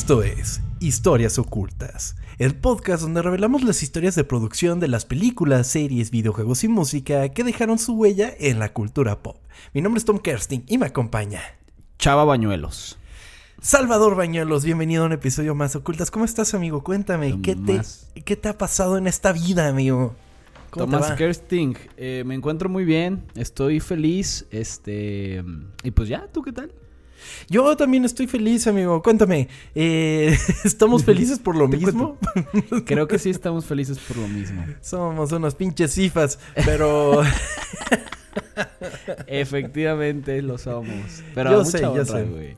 Esto es Historias Ocultas, el podcast donde revelamos las historias de producción de las películas, series, videojuegos y música que dejaron su huella en la cultura pop. Mi nombre es Tom Kersting y me acompaña Chava Bañuelos. Salvador Bañuelos, bienvenido a un episodio más Ocultas. ¿Cómo estás, amigo? Cuéntame, ¿qué te, ¿qué te ha pasado en esta vida, amigo? Tomás Kersting, eh, me encuentro muy bien, estoy feliz, este... Y pues ya, ¿tú qué tal? Yo también estoy feliz, amigo. Cuéntame, eh, ¿estamos felices por lo mismo? Creo que sí estamos felices por lo mismo. Somos unos pinches cifas, pero... Efectivamente lo somos. Pero a mucha honra, güey.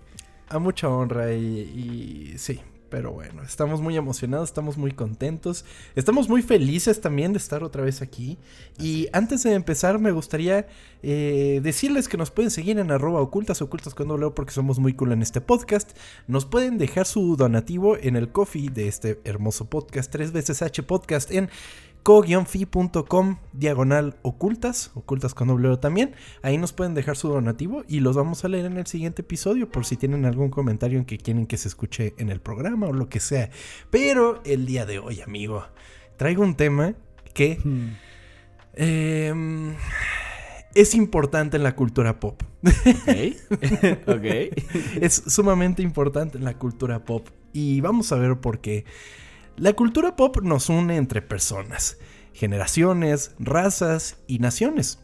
A mucha honra y, y sí, pero bueno, estamos muy emocionados, estamos muy contentos, estamos muy felices también de estar otra vez aquí. Y antes de empezar, me gustaría eh, decirles que nos pueden seguir en arroba ocultas, ocultas cuando leo porque somos muy cool en este podcast. Nos pueden dejar su donativo en el coffee de este hermoso podcast, tres veces H podcast en co-fi.com diagonal ocultas, ocultas con doble también. Ahí nos pueden dejar su donativo y los vamos a leer en el siguiente episodio por si tienen algún comentario en que quieren que se escuche en el programa o lo que sea. Pero el día de hoy, amigo, traigo un tema que hmm. em, es importante en la cultura pop. ok. es sumamente importante en la cultura pop y vamos a ver por qué. La cultura pop nos une entre personas, generaciones, razas y naciones.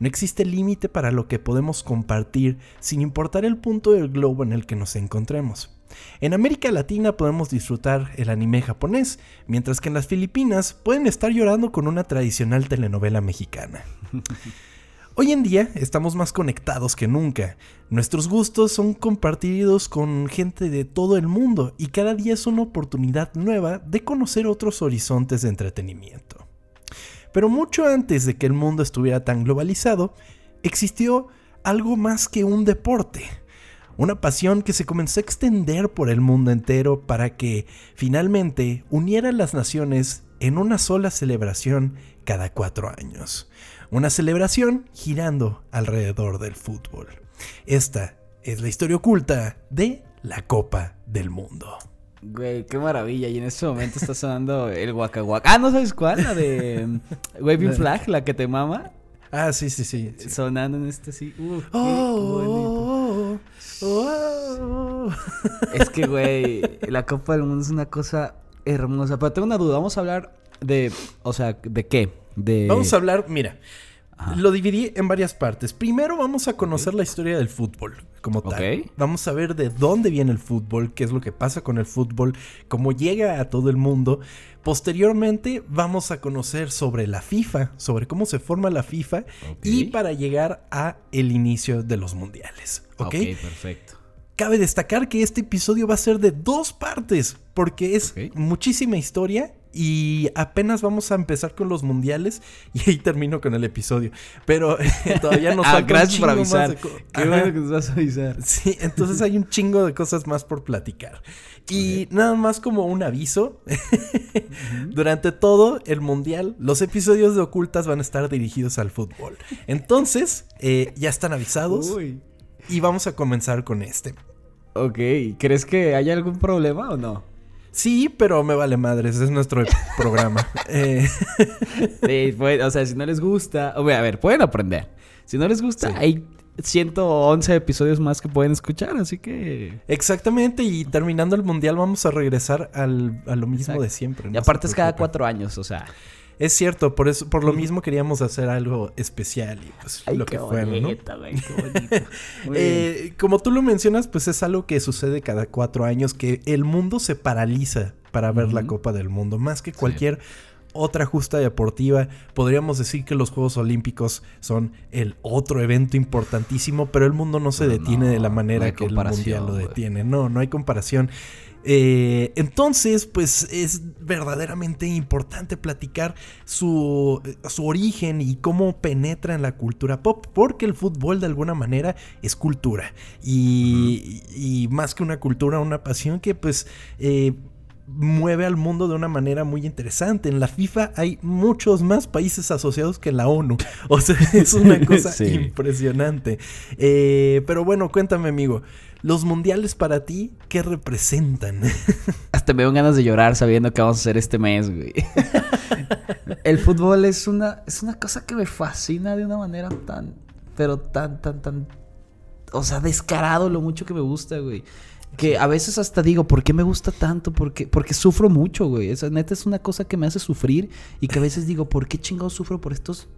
No existe límite para lo que podemos compartir sin importar el punto del globo en el que nos encontremos. En América Latina podemos disfrutar el anime japonés, mientras que en las Filipinas pueden estar llorando con una tradicional telenovela mexicana. Hoy en día estamos más conectados que nunca. Nuestros gustos son compartidos con gente de todo el mundo y cada día es una oportunidad nueva de conocer otros horizontes de entretenimiento. Pero mucho antes de que el mundo estuviera tan globalizado, existió algo más que un deporte. Una pasión que se comenzó a extender por el mundo entero para que finalmente uniera las naciones en una sola celebración cada cuatro años una celebración girando alrededor del fútbol. Esta es la historia oculta de la Copa del Mundo. Güey, qué maravilla. Y en este momento está sonando el Waka Ah, ¿no sabes cuál? La de mm, Waving Flag, la que te mama. Ah, sí, sí, sí. Sonando en este sí. Uh, oh, oh, oh, es que, güey, la Copa del Mundo es una cosa hermosa. Pero tengo una duda. Vamos a hablar de. O sea, ¿de qué? Vamos a hablar, mira, lo dividí en varias partes. Primero vamos a conocer la historia del fútbol como tal. Vamos a ver de dónde viene el fútbol, qué es lo que pasa con el fútbol, cómo llega a todo el mundo. Posteriormente vamos a conocer sobre la FIFA, sobre cómo se forma la FIFA y para llegar a el inicio de los mundiales. ¿Ok? perfecto. Cabe destacar que este episodio va a ser de dos partes, porque es muchísima historia y apenas vamos a empezar con los mundiales y ahí termino con el episodio. Pero todavía nos ah, falta gracias por avisar. Qué bueno que nos vas a avisar. Sí, entonces hay un chingo de cosas más por platicar. Y nada más como un aviso, durante todo el mundial, los episodios de Ocultas van a estar dirigidos al fútbol. Entonces, eh, ya están avisados. Y vamos a comenzar con este. Ok, ¿crees que haya algún problema o no? Sí, pero me vale madres, es nuestro programa. Eh. Sí, o sea, si no les gusta, a ver, pueden aprender. Si no les gusta, hay 111 episodios más que pueden escuchar, así que... Exactamente, y terminando el mundial vamos a regresar al, a lo mismo de siempre. y aparte es cada cuatro años, o sea... Es cierto, por eso, por lo mismo queríamos hacer algo especial y pues lo que fue, ¿no? eh, como tú lo mencionas, pues es algo que sucede cada cuatro años, que el mundo se paraliza para ver la Copa del Mundo, más que cualquier otra justa deportiva. Podríamos decir que los Juegos Olímpicos son el otro evento importantísimo, pero el mundo no se detiene de la manera que el Mundial lo detiene. No, no hay comparación. Eh, entonces, pues es verdaderamente importante platicar su, su, origen y cómo penetra en la cultura pop, porque el fútbol de alguna manera es cultura y, más que una cultura, una pasión que pues... Eh, mueve al mundo de una manera muy interesante. En la FIFA hay muchos más países asociados que la ONU. O sea, es una cosa impresionante. Eh, pero bueno, cuéntame, amigo. Los mundiales para ti, ¿qué representan? Hasta me dan ganas de llorar sabiendo que vamos a hacer este mes, güey. El fútbol es una, es una cosa que me fascina de una manera tan, pero tan, tan, tan, o sea, descarado lo mucho que me gusta, güey. Que a veces hasta digo, ¿por qué me gusta tanto? Porque, porque sufro mucho, güey. Esa neta es una cosa que me hace sufrir y que a veces digo, ¿por qué chingados sufro por estos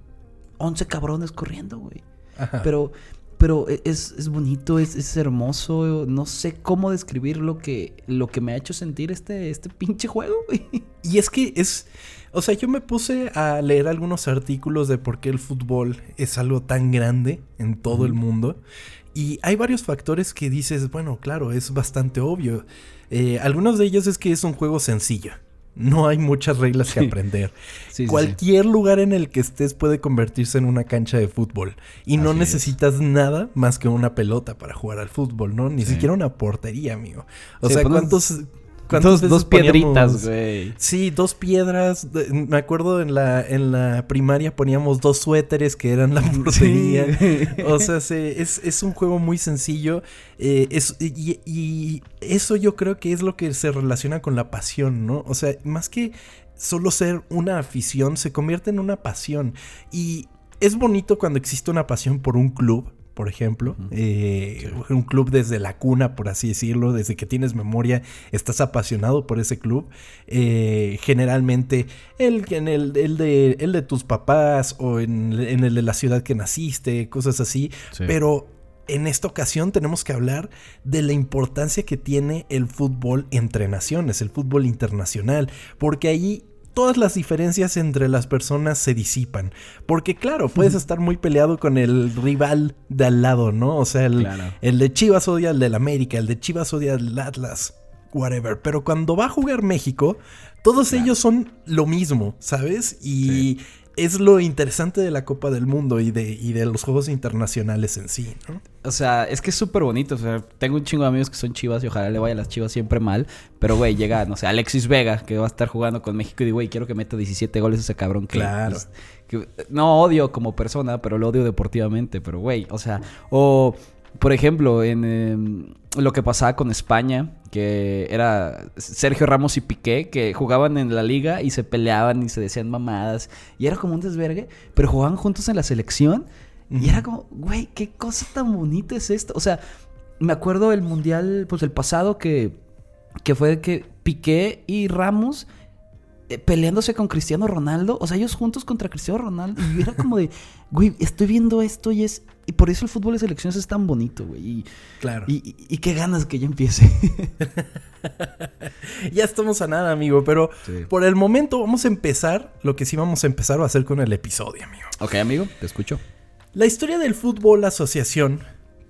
11 cabrones corriendo, güey? Pero, pero e, es, es bonito, es, es, hermoso. No sé cómo describir lo que, lo que me ha hecho sentir este, este pinche juego, güey. Y es que es. O sea, yo me puse a leer algunos artículos de por qué el fútbol es algo tan grande en todo el mundo. Y hay varios factores que dices, bueno, claro, es bastante obvio. Eh, algunos de ellos es que es un juego sencillo. No hay muchas reglas que aprender. Cualquier lugar en el que estés puede convertirse en una cancha de fútbol. Y no necesitas nada más que una pelota para jugar al fútbol, ¿no? Ni siquiera una portería, amigo. O sea, ¿cuántos, Dos, dos piedritas, güey. Sí, dos piedras. Me acuerdo en la, en la primaria poníamos dos suéteres que eran la portería. O sea, es, un juego muy sencillo. Eh, y, y, eso yo creo que es lo que se relaciona con la pasión, ¿no? O sea, más que solo ser una afición, se convierte en una pasión. Y es bonito cuando existe una pasión por un club por ejemplo. Eh, un club desde la cuna, por así decirlo, desde que tienes memoria, estás apasionado por ese club. Eh, generalmente el, en el, el, de, el de tus papás o en, el de la ciudad que naciste, cosas así. Pero en esta ocasión tenemos que hablar de la importancia que tiene el fútbol entre naciones, el fútbol internacional, porque ahí todas las diferencias entre las personas se disipan. Porque claro, puedes estar muy peleado con el rival de al lado, ¿no? O sea, el, el de Chivas odia al del América, el de Chivas odia al Atlas, whatever. Pero cuando va a jugar México, todos ellos son lo mismo, ¿sabes? Y es lo interesante de la Copa del Mundo y de, y de los Juegos Internacionales en sí, ¿no? O sea, es que es súper bonito. O sea, tengo un chingo de amigos que son chivas y ojalá le vaya a las chivas siempre mal. Pero, güey, llega, no sé, Alexis Vega, que va a estar jugando con México y digo, güey, quiero que meta 17 goles ese cabrón que... Claro. que, no odio como persona, pero lo odio deportivamente. Pero, güey, o sea, o... Por ejemplo, en em, lo que pasaba con España, que era Sergio Ramos y Piqué, que jugaban en la liga y se peleaban y se decían mamadas. Y era como un desvergue, pero jugaban juntos en la selección. Y era como, güey, qué cosa tan bonita es esto. O sea, me acuerdo el mundial, pues el pasado, que, que fue que Piqué y Ramos eh, peleándose con Cristiano Ronaldo. O sea, ellos juntos contra Cristiano Ronaldo. Y era como de, güey, estoy viendo esto y es. Y por eso el fútbol de selecciones es tan bonito, güey. Y, claro. Y, y, qué ganas que ya empiece. ya estamos a nada, amigo. Pero por el momento vamos a empezar lo que sí vamos a empezar a hacer con el episodio, amigo. Ok, amigo, te escucho. La historia del fútbol asociación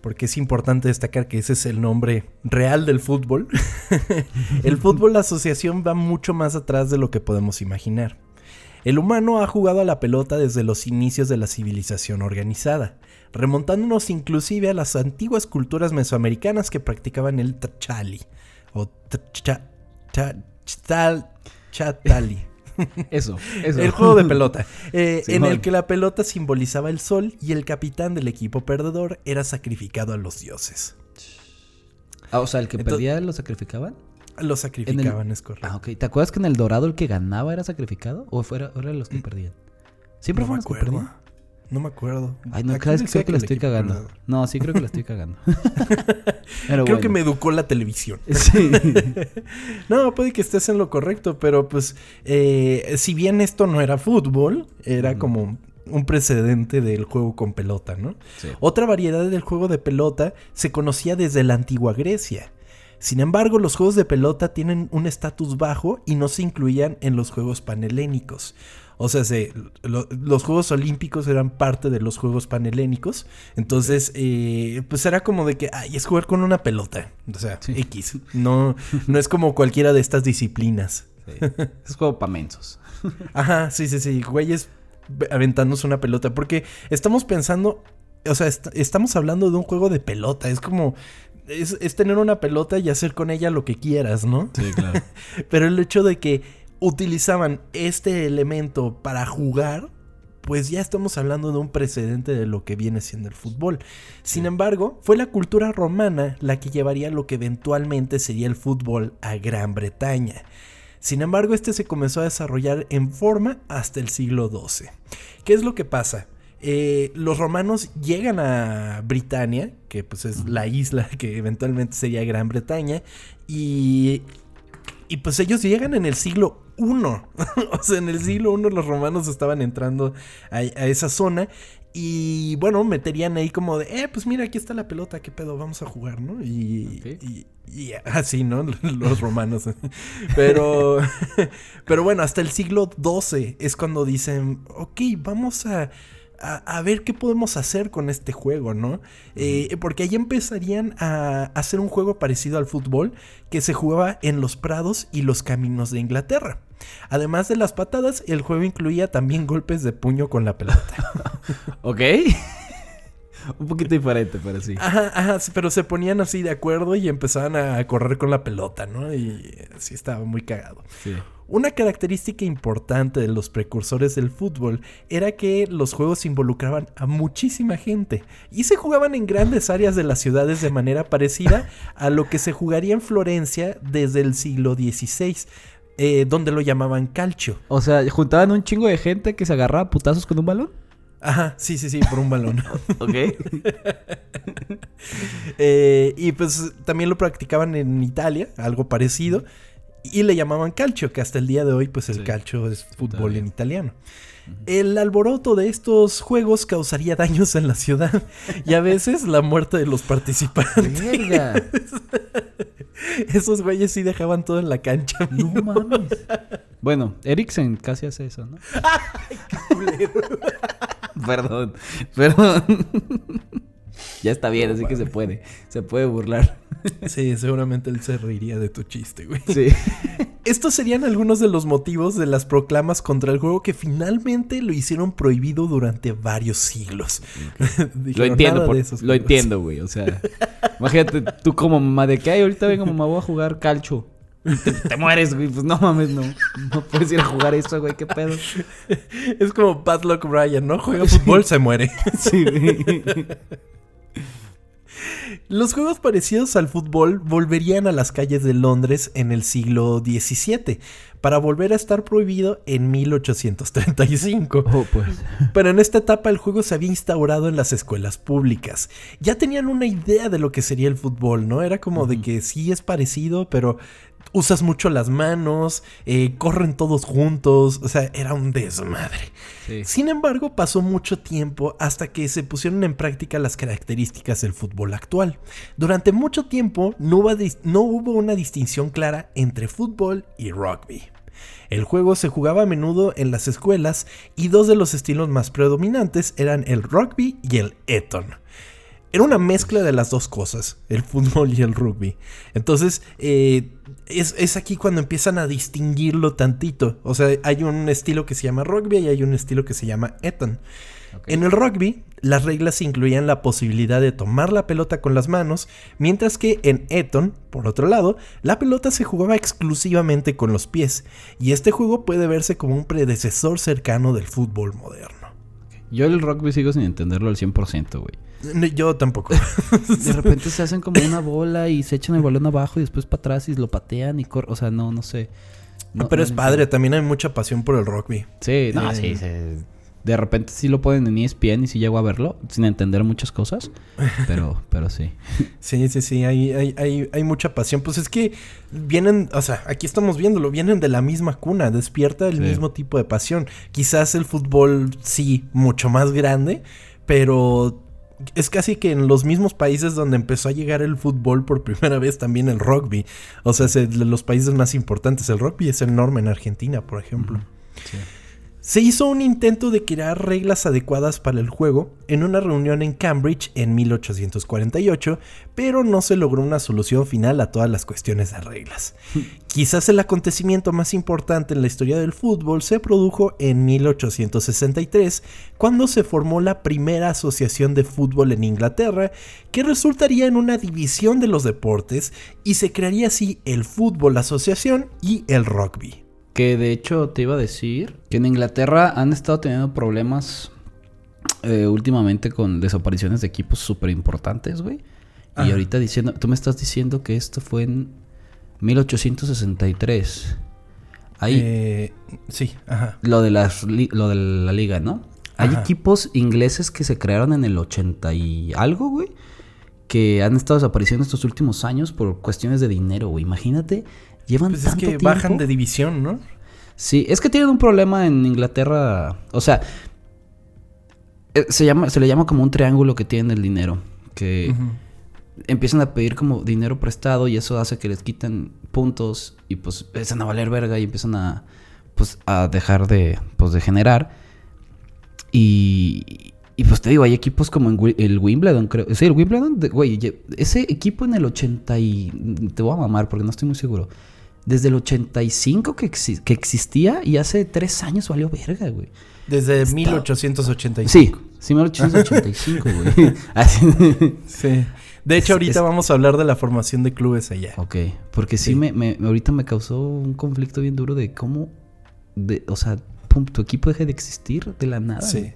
porque es importante destacar que ese es el nombre real del fútbol. el fútbol asociación va mucho más atrás de lo que podemos imaginar. El humano ha jugado a la pelota desde los inicios de la civilización organizada, remontándonos inclusive a las antiguas culturas mesoamericanas que practicaban el tachali o chatali. Eso, eso. El juego de pelota. Eh, en el que la pelota simbolizaba el sol y el capitán del equipo perdedor era sacrificado a los dioses. Ah, o sea, el que perdía lo sacrificaban. Lo sacrificaban, es correcto. Ah, ok. ¿Te acuerdas que en el Dorado el que ganaba era sacrificado? ¿O fuera, eran los que mm. perdían? Siempre fueron los que perdían. No me acuerdo. Ay, no, creo que, la estoy cagando. No, sí creo que la estoy cagando. creo que me educó la televisión. Sí. no, puede que estés en lo correcto, pero pues eh, si bien esto no era fútbol, era como un precedente del juego con pelota, ¿no? Otra variedad del juego de pelota se conocía desde la antigua Grecia. Sin embargo, los juegos de pelota tienen un estatus bajo y no se incluían en los juegos panhelénicos. O sea, los Juegos Olímpicos eran parte de los Juegos Panhelénicos. Entonces, eh, pues era como de que, ay, es jugar con una pelota. O sea, X. No, no es como cualquiera de estas disciplinas. Es juego para mensos. Ajá, sí, sí, sí. Güeyes aventándose una pelota. Porque estamos pensando, o sea, estamos hablando de un juego de pelota. Es como es, es tener una pelota y hacer con ella lo que quieras, ¿no? Sí, claro. Pero el hecho de que utilizaban este elemento para jugar, pues ya estamos hablando de un precedente de lo que viene siendo el fútbol. Sin embargo, fue la cultura romana la que llevaría lo que eventualmente sería el fútbol a Gran Bretaña. Sin embargo, este se comenzó a desarrollar en forma hasta el siglo XII. ¿Qué es lo que pasa? Eh, los romanos llegan a Britania, que pues es la isla que eventualmente sería Gran Bretaña, y, y pues ellos llegan en el siglo I. o sea, en el siglo I los romanos estaban entrando a, a esa zona y bueno, meterían ahí como de, eh, pues mira, aquí está la pelota, qué pedo, vamos a jugar, ¿no? Y, Ok. y, y así, ¿no? Los romanos. Pero, pero bueno, hasta el siglo XII es cuando dicen, ok, vamos a, a, a ver qué podemos hacer con este juego, ¿no? Eh, porque ahí empezarían a hacer un juego parecido al fútbol que se jugaba en los prados y los caminos de Inglaterra. Además de las patadas, el juego incluía también golpes de puño con la pelota. ¿Ok? Un poquito diferente, pero sí. Ajá, ajá, pero se ponían así de acuerdo y empezaban a correr con la pelota, ¿no? Y sí estaba muy cagado. Sí. Una característica importante de los precursores del fútbol era que los juegos involucraban a muchísima gente y se jugaban en grandes áreas de las ciudades de manera parecida a lo que se jugaría en Florencia desde el siglo XVI, eh, donde lo llamaban calcio. O sea, juntaban un chingo de gente que se agarraba a putazos con un balón. Ajá, sí, sí, sí, por un balón. Ok. Eh, y pues también lo practicaban en Italia, algo parecido. Y le llamaban calcio, que hasta el día de hoy, pues el Sí. calcio es fútbol en italiano. El alboroto de estos juegos causaría daños en la ciudad y a veces la muerte de los participantes. Esos güeyes sí dejaban todo en la cancha. No mames. Bueno, Eriksen casi hace eso, ¿no? perdón, perdón. ya está bien, así que se puede. Se puede burlar. Sí, seguramente él se reiría de tu chiste, güey. Sí. Estos serían algunos de los motivos de las proclamas contra el juego que finalmente lo hicieron prohibido durante varios siglos. Lo Dijeron, entiendo, "Nada por- lo juegos". entiendo, güey. O sea, imagínate tú como mamá de que, ay, ahorita vengo mamá, voy a jugar calcho. Te, te mueres, güey. Pues no mames, no. No puedes ir a jugar eso, güey. ¿Qué pedo? Es como Bad Luck Brian, ¿no? Juega fútbol, se muere. Sí, güey. Los juegos parecidos al fútbol volverían a las calles de Londres en el siglo XVII, para volver a estar prohibido en 1835. Oh, pues. Pero en esta etapa el juego se había instaurado en las escuelas públicas. Ya tenían una idea de lo que sería el fútbol, ¿no? Era como de que sí es parecido, pero usas mucho las manos, eh, corren todos juntos, o sea, era un desmadre. Sí. Sin embargo, pasó mucho tiempo hasta que se pusieron en práctica las características del fútbol actual. Durante mucho tiempo no hubo, dis- no hubo una distinción clara entre fútbol y rugby. El juego se jugaba a menudo en las escuelas y dos de los estilos más predominantes eran el rugby y el eton. Era una mezcla de las dos cosas, el fútbol y el rugby. Entonces, eh, es, es aquí cuando empiezan a distinguirlo tantito. O sea, hay un estilo que se llama rugby y hay un estilo que se llama eton. En el rugby, las reglas incluían la posibilidad de tomar la pelota con las manos, mientras que en Eton, por otro lado, la pelota se jugaba exclusivamente con los pies, y este juego puede verse como un predecesor cercano del fútbol moderno. Yo el rugby sigo sin entenderlo al 100%, güey. No, Yo tampoco. De repente se hacen como una bola y se echan el balón abajo y después para atrás y lo patean y corren. O sea, no, no sé. No- Pero no es padre, también hay mucha pasión por el rugby. Sí, no, Eh. sí, sí. De repente sí lo ponen en ESPN y sí llego a verlo, sin entender muchas cosas. Pero, pero sí. Sí, sí, sí, hay, hay, hay, hay mucha pasión. Pues es que vienen, o sea, aquí estamos viéndolo, vienen de la misma cuna, despierta el Sí. mismo tipo de pasión. Quizás el fútbol sí, mucho más grande, pero es casi que en los mismos países donde empezó a llegar el fútbol por primera vez también el rugby. O sea, los países más importantes. El rugby es enorme en Argentina, por ejemplo. Sí. Se hizo un intento de crear reglas adecuadas para el juego en una reunión en Cambridge en 1848, pero no se logró una solución final a todas las cuestiones de reglas. Quizás el acontecimiento más importante en la historia del fútbol se produjo en 1863, cuando se formó la primera asociación de fútbol en Inglaterra, que resultaría en una división de los deportes y se crearía así el Fútbol Asociación y el Rugby. Que de hecho te iba a decir que en Inglaterra han estado teniendo problemas eh, últimamente con desapariciones de equipos súper importantes, güey. Y ahorita diciendo, tú me estás diciendo que esto fue en 1863. Ahí. Eh, sí, ajá. Lo de, las, lo de la liga, ¿no? Hay equipos ingleses que se crearon en el 80 y algo, güey. Que han estado desapareciendo estos últimos años por cuestiones de dinero, güey. Imagínate Llevan pues es que bajan de división, ¿no? Sí, es que tienen un problema en Inglaterra. O sea, eh, se, llama, se le llama como un triángulo que tienen el dinero. Que empiezan a pedir como dinero prestado y eso hace que les quiten puntos y pues empiezan a valer verga y empiezan a, pues, a dejar de, pues, de generar. Y, y pues te digo, hay equipos como el Wimbledon, creo. Sí, el Wimbledon, güey, ese equipo en el 80 y... Te voy a mamar porque no estoy muy seguro desde el 85 que, que existía y hace tres años valió verga, güey. Desde 1885. Sí, sí, 1885, güey. sí. De hecho, ahorita vamos a hablar de la formación de clubes allá. Ok, porque sí, Me, me, ahorita me causó un conflicto bien duro de cómo, de, o sea, pum, tu equipo deje de existir de la nada. Sí.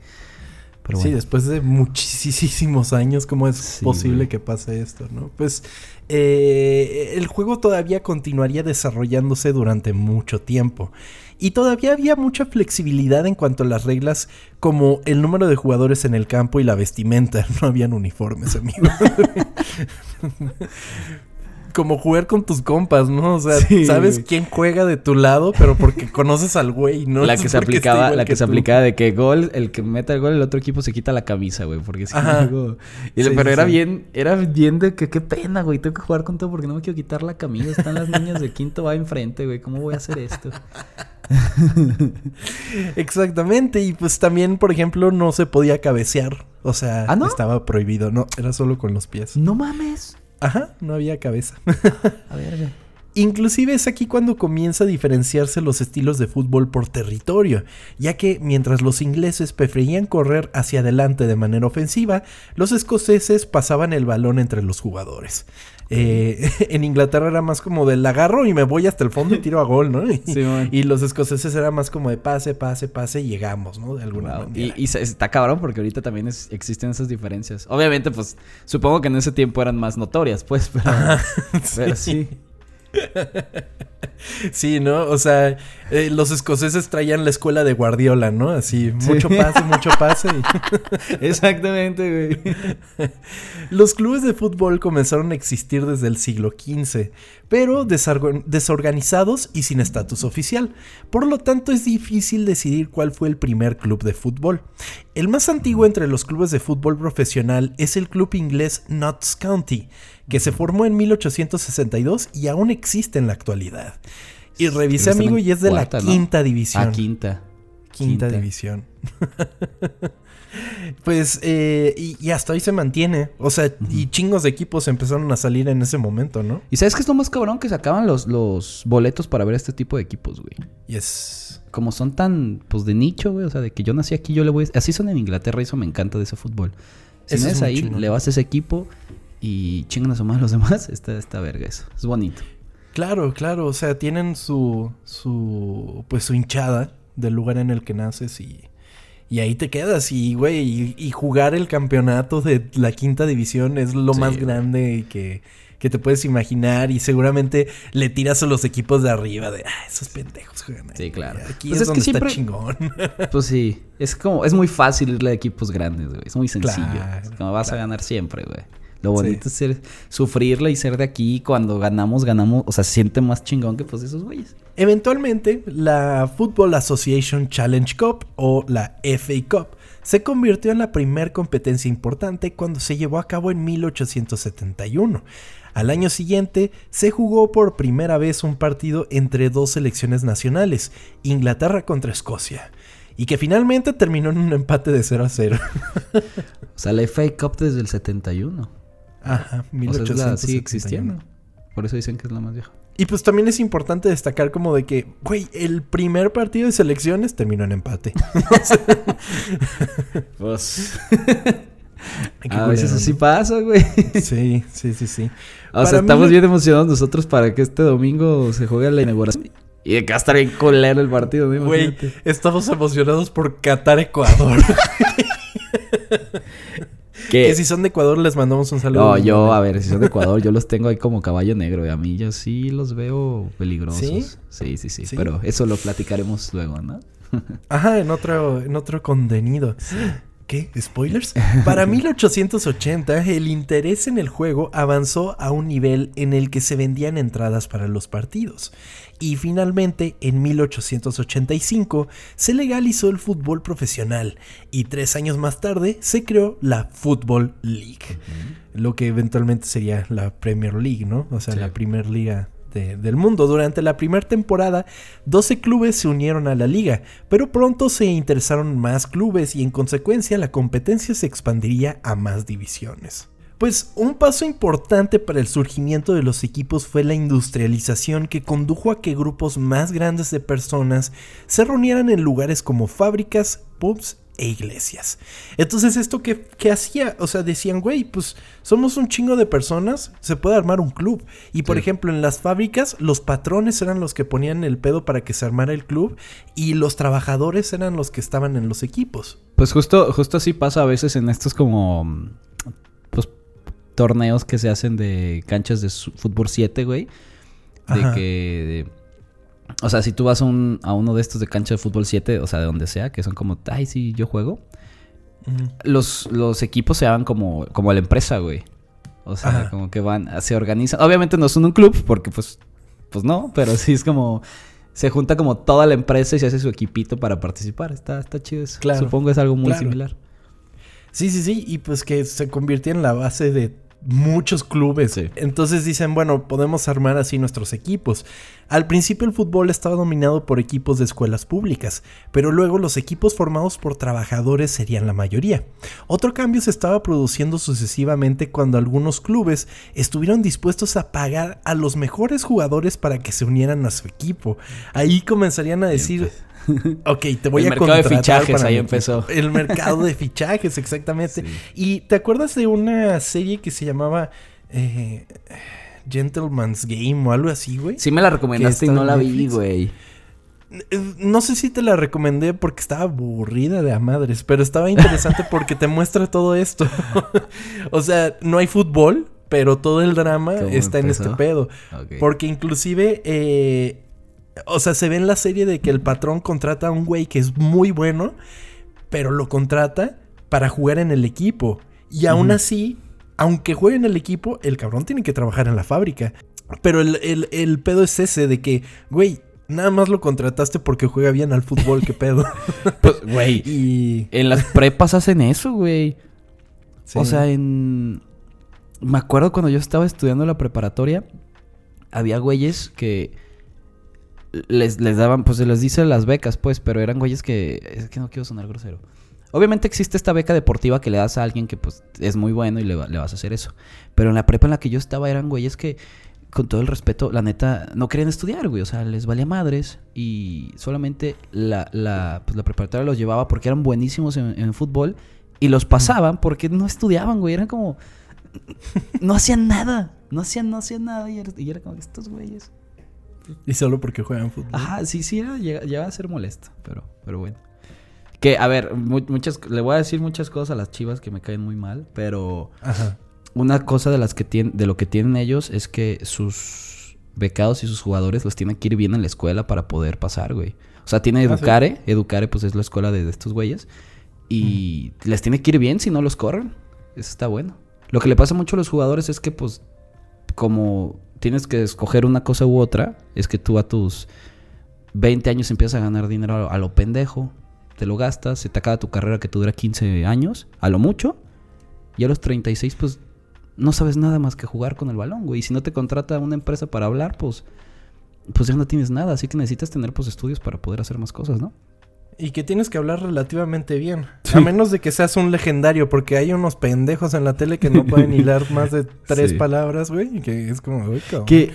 Sí, después de muchísimos años, ¿cómo es posible que pase esto, no? Pues eh, el juego todavía continuaría desarrollándose durante mucho tiempo. Y todavía había mucha flexibilidad en cuanto a las reglas, como el número de jugadores en el campo y la vestimenta. No habían uniformes, amigo. como jugar con tus compas, ¿no? O sea, sabes quién juega de tu lado, pero porque conoces al güey, ¿no? La que se aplicaba, la que, se aplicaba de que gol, el que meta el gol, el otro equipo se quita la camisa, güey, porque si no, pero era bien, era bien de que qué pena, güey, tengo que jugar con todo porque no me quiero quitar la camisa, están las niñas de quinto va enfrente, güey, ¿cómo voy a hacer esto? Exactamente, y pues también, por ejemplo, no se podía cabecear, o sea, ¿Ah, estaba prohibido, no, era solo con los pies. No mames. Ajá, no había cabeza. a ver, Inclusive es aquí cuando comienza a diferenciarse los estilos de fútbol por territorio, ya que mientras los ingleses preferían correr hacia adelante de manera ofensiva, los escoceses pasaban el balón entre los jugadores. Eh, en Inglaterra era más como del agarro y me voy hasta el fondo y tiro a gol, ¿no? Y, los escoceses era más como de pase, pase, pase y llegamos, ¿no? De alguna manera. Y, está cabrón porque ahorita también existen esas diferencias. Obviamente, pues supongo que en ese tiempo eran más notorias, pues, pero sí. Sí, ¿no? O sea, eh, los escoceses traían la escuela de Guardiola, ¿no? Así, mucho pase, mucho pase. Exactamente, güey. Los clubes de fútbol comenzaron a existir desde el siglo XV, pero desorganizados y sin estatus oficial. Por lo tanto, es difícil decidir cuál fue el primer club de fútbol. El más antiguo entre los clubes de fútbol profesional es el club inglés Notts County, que se formó en 1862 y aún existe en la actualidad. Y revisé, amigo, y es de la quinta división. Ah, quinta. Quinta, división. pues, eh, y, hasta ahí se mantiene. O sea, y chingos de equipos empezaron a salir en ese momento, ¿no? ¿Y sabes qué es lo más cabrón? Que se acaban los, los boletos para ver este tipo de equipos, güey. Yes. Como son tan, pues, de nicho, güey. O sea, de que yo nací aquí, yo le voy... Así son en Inglaterra y eso me encanta de ese fútbol. Si no es ahí, le vas a ese equipo y chingan a su madre los demás, está, está verga eso. Es bonito. Claro, claro. O sea, tienen su, su, pues su hinchada del lugar en el que naces y, y ahí te quedas. Y, güey, y, jugar el campeonato de la quinta división es lo más grande que, que te puedes imaginar. Y seguramente le tiras a los equipos de arriba de, ah, esos pendejos juegan. Sí, claro. Aquí pues es, donde está chingón. Pues sí, es como, es muy fácil irle a equipos grandes, güey. Es muy sencillo. como vas a ganar siempre, güey. Lo bonito es ser, sufrirla y ser de aquí. Cuando ganamos, ganamos. O sea, se siente más chingón que pues esos güeyes. Eventualmente, la Football Association Challenge Cup o la FA Cup se convirtió en la primera competencia importante cuando se llevó a cabo en 1871. Al año siguiente se jugó por primera vez un partido entre dos selecciones nacionales, Inglaterra contra Escocia. y que finalmente terminó en un empate de 0 a 0. o sea, la FA Cup desde el 71. Ajá, 1871. O sea, sigue existiendo. Por eso dicen que es la más vieja. Y pues también es importante destacar como de que, güey, el primer partido de selecciones terminó en empate. pues... A veces así pasa, güey. Sí, sí, sí, sí. O sea, estamos bien emocionados nosotros para que este domingo se juegue la inauguración. Y de que va a estar bien colero el partido, Güey, estamos emocionados por Qatar-Ecuador. Que si son de Ecuador les mandamos un saludo. No, yo, a ver, si son de Ecuador, yo los tengo ahí como caballo negro. Y a mí yo sí los veo peligrosos. ¿Sí? Sí, sí, sí. Pero eso lo platicaremos luego, ¿no? Ajá, en otro, en otro contenido. ¿Qué? ¿Spoilers? Para 1880, el interés en el juego avanzó a un nivel en el que se vendían entradas para los partidos. Y finalmente, en 1885, se legalizó el fútbol profesional y tres años más tarde se creó la Football League, lo que eventualmente sería la Premier League, ¿no? O sea, la primer liga del mundo. Durante la primera temporada, 12 clubes se unieron a la liga, pero pronto se interesaron más clubes y en consecuencia la competencia se expandiría a más divisiones. Pues un paso importante para el surgimiento de los equipos fue la industrialización que condujo a que grupos más grandes de personas se reunieran en lugares como fábricas, pubs e iglesias. Entonces, ¿esto qué, hacía? O sea, decían, güey, pues somos un chingo de personas, se puede armar un club. Y por ejemplo, en las fábricas, los patrones eran los que ponían el pedo para que se armara el club y los trabajadores eran los que estaban en los equipos. Pues justo, justo así pasa a veces en estos como pues, torneos que se hacen de canchas de fútbol 7, güey. De que o sea, si tú vas a, un, a uno de estos de cancha de fútbol 7, o sea, de donde sea, que son como, ay, sí, yo juego. los, los equipos se llaman como, como la empresa, güey. O sea, como que van, se organizan. Obviamente no son un club, porque pues, pues no, pero sí es como se junta como toda la empresa y se hace su equipito para participar. Está, está chido eso. Claro, Supongo es algo muy similar. Sí, sí, sí. Y pues que se convirtió en la base de muchos clubes. Entonces dicen, bueno, podemos armar así nuestros equipos. Al principio el fútbol estaba dominado por equipos de escuelas públicas, pero luego los equipos formados por trabajadores serían la mayoría. Otro cambio se estaba produciendo sucesivamente cuando algunos clubes estuvieron dispuestos a pagar a los mejores jugadores para que se unieran a su equipo. Ahí comenzarían a decir... Ok, te voy a contratar. El mercado de fichajes ahí empezó. El mercado de fichajes, exactamente. Y te acuerdas de una serie que se llamaba eh, Gentleman's Game o algo así, güey. Sí me la recomendaste y no la vi, güey. Eh, no sé si te la recomendé porque estaba aburrida de a madres, pero estaba interesante porque te muestra todo esto. o sea, no hay fútbol, pero todo el drama está en este pedo. Porque inclusive eh, o sea, se ve en la serie de que el patrón contrata a un güey que es muy bueno, pero lo contrata para jugar en el equipo. Y aún así, aunque juegue en el equipo, el cabrón tiene que trabajar en la fábrica. Pero el, pedo es ese de que, güey, nada más lo contrataste porque juega bien al fútbol, qué pedo. pues, güey. y... En las prepas hacen eso, güey. O sea, en. Me acuerdo cuando yo estaba estudiando la preparatoria, había güeyes que les, les daban, pues se les dice las becas, pues, pero eran güeyes que. Es que no quiero sonar grosero. Obviamente existe esta beca deportiva que le das a alguien que pues es muy bueno y le, le, vas a hacer eso. Pero en la prepa en la que yo estaba eran güeyes que, con todo el respeto, la neta, no querían estudiar, güey. O sea, les valía madres y solamente la, la, pues, la preparatoria los llevaba porque eran buenísimos en, fútbol y los pasaban porque no estudiaban, güey. Eran como... No hacían nada. No hacían, no hacían nada y era, y era como estos güeyes. Y solo porque juegan fútbol. Ajá, sí, sí, llega, a ser molesto, pero, pero bueno. Que, a ver, muchas, le voy a decir muchas cosas a las chivas que me caen muy mal, pero Ajá. una cosa de las que tienen, de lo que tienen ellos es que sus becados y sus jugadores los tienen que ir bien en la escuela para poder pasar, güey. O sea, tiene ah, Educare, Educare pues es la escuela de, estos güeyes. Y les tiene que ir bien si no los corren. Eso está bueno. Lo que le pasa mucho a los jugadores es que pues como tienes que escoger una cosa u otra, es que tú a tus 20 años empiezas a ganar dinero a lo pendejo, te lo gastas, se te acaba tu carrera que te dura 15 años, a lo mucho, y a los 36 pues no sabes nada más que jugar con el balón, güey. Y si no te contrata una empresa para hablar, pues, pues ya no tienes nada, así que necesitas tener pues estudios para poder hacer más cosas, ¿no? Y que tienes que hablar relativamente bien. A menos de que seas un legendario, porque hay unos pendejos en la tele que no pueden hilar más de tres palabras, güey. Que es como, güey, Que,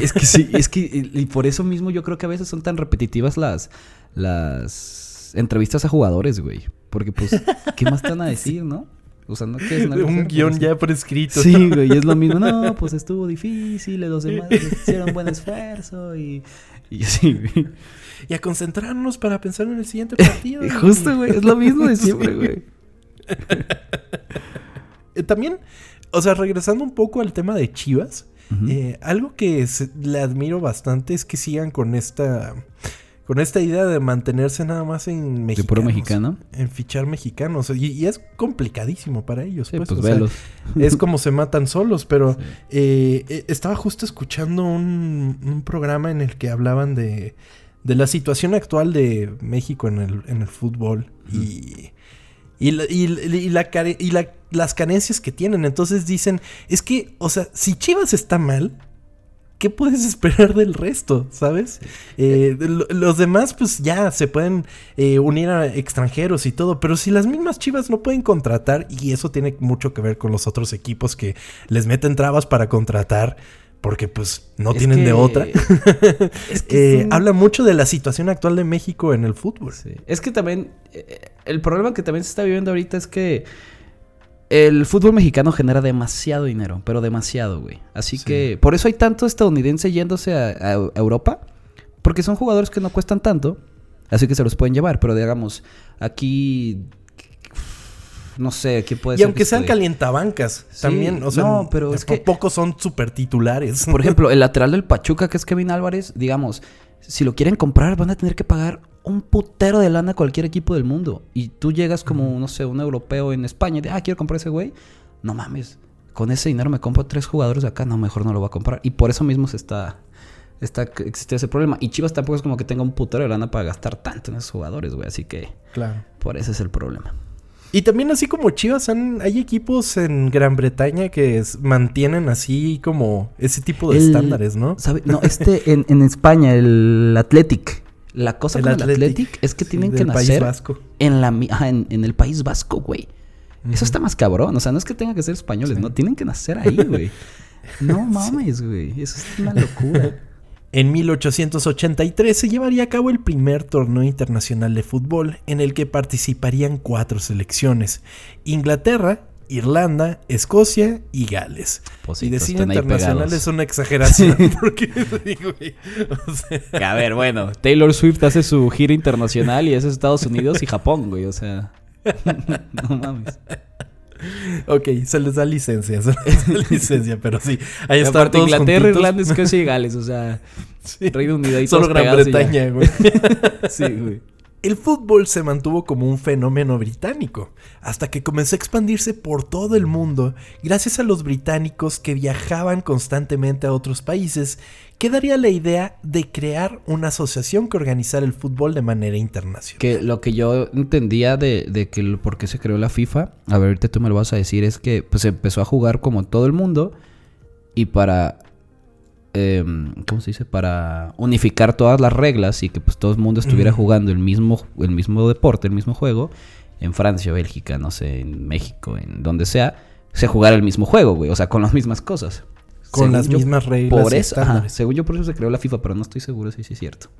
es que sí, es que, y por eso mismo yo creo que a veces son tan repetitivas las, las entrevistas a jugadores, güey. Porque, pues, ¿qué más te van a decir, no? O sea, no que es Un guion ya por escrito. Sí, güey, es lo mismo. No, pues estuvo difícil, los demás hicieron buen esfuerzo y, y así, güey. Y a concentrarnos para pensar en el siguiente partido. justo, güey, es lo mismo de siempre, güey. Eh, también, o sea, regresando un poco al tema de Chivas, eh, algo que le admiro bastante es que sigan con esta con esta idea de mantenerse nada más en México. ¿De puro mexicano? En fichar mexicanos. Y, es complicadísimo para ellos. pues, pues es como se matan solos, pero eh, estaba justo escuchando un, programa en el que hablaban de, de la situación actual de México en el, en el fútbol y, y, la, y, la, y las carencias que tienen. Entonces dicen, es que, o sea, si Chivas está mal, ¿qué puedes esperar del resto? ¿Sabes? Eh, los demás, pues ya se pueden eh, unir a extranjeros y todo, pero si las mismas chivas no pueden contratar, y eso tiene mucho que ver con los otros equipos que les meten trabas para contratar. Porque pues no tienen de otra. Es que eh, Habla mucho de la situación actual de México en el fútbol. Es que también, el problema que también se está viviendo ahorita es que el fútbol mexicano genera demasiado dinero, pero demasiado, güey. Así que por eso hay tanto estadounidense yéndose a, Europa, porque son jugadores que no cuestan tanto, así que se los pueden llevar. Pero digamos, aquí no sé, ¿qué puede ser? Y aunque sean calientabancas, también, o sea, no, pero es que pocos son súper titulares. Por ejemplo, el lateral del Pachuca, que es Kevin Álvarez, digamos, si lo quieren comprar, van a tener que pagar un putero de lana a cualquier equipo del mundo. Y tú llegas como, no sé, un europeo en España y de, ah, quiero comprar ese güey. No mames, con ese dinero me compro tres jugadores de acá. No, mejor no lo voy a comprar. Y por eso mismo se está, está existe ese problema. Y Chivas tampoco es como que tenga un putero de lana para gastar tanto en esos jugadores, güey. Así que, claro. por eso es el problema. Y también así como Chivas, hay equipos en Gran Bretaña que mantienen así como ese tipo de estándares, ¿no? No, este en, en España, el Athletic. La cosa con el Athletic es que tienen que nacer en la en, el País Vasco, güey. Eso está más cabrón, o sea, no es que tengan que ser españoles, no, tienen que nacer ahí, güey. No mames, güey, eso es una locura. En 1883 se llevaría a cabo el primer torneo internacional de fútbol en el que participarían cuatro selecciones, Inglaterra, Irlanda, Escocia y Gales. y decir internacional es una exageración. porque, A ver, bueno, Taylor Swift hace su gira internacional y es Estados Unidos y Japón, güey. O sea, no mames. Ok, se les da licencia, se les da licencia, pero sí. Ahí está Inglaterra, Irlanda, Escocia y Gales, o sea, Reino Unido y Solo Gran Bretaña, güey. sí, güey. El fútbol se mantuvo como un fenómeno británico, hasta que comenzó a expandirse por todo el mundo gracias a los británicos que viajaban constantemente a otros países, que daría la idea de crear una asociación que organizara el fútbol de manera internacional. Que lo que yo entendía de, de que por qué se creó la FIFA, a ver, ahorita tú me lo vas a decir, es que pues empezó a jugar como todo el mundo y para Em, ¿cómo se dice? Para unificar todas las reglas y que pues todo el mundo estuviera jugando el mismo, el mismo deporte, el mismo juego, en Francia, Bélgica, no sé, en México, en donde sea, se jugara el mismo juego, güey, o sea, con las mismas cosas. Con las mismas reglas. Por eso, según yo por eso se creó la FIFA, pero no estoy seguro si es cierto.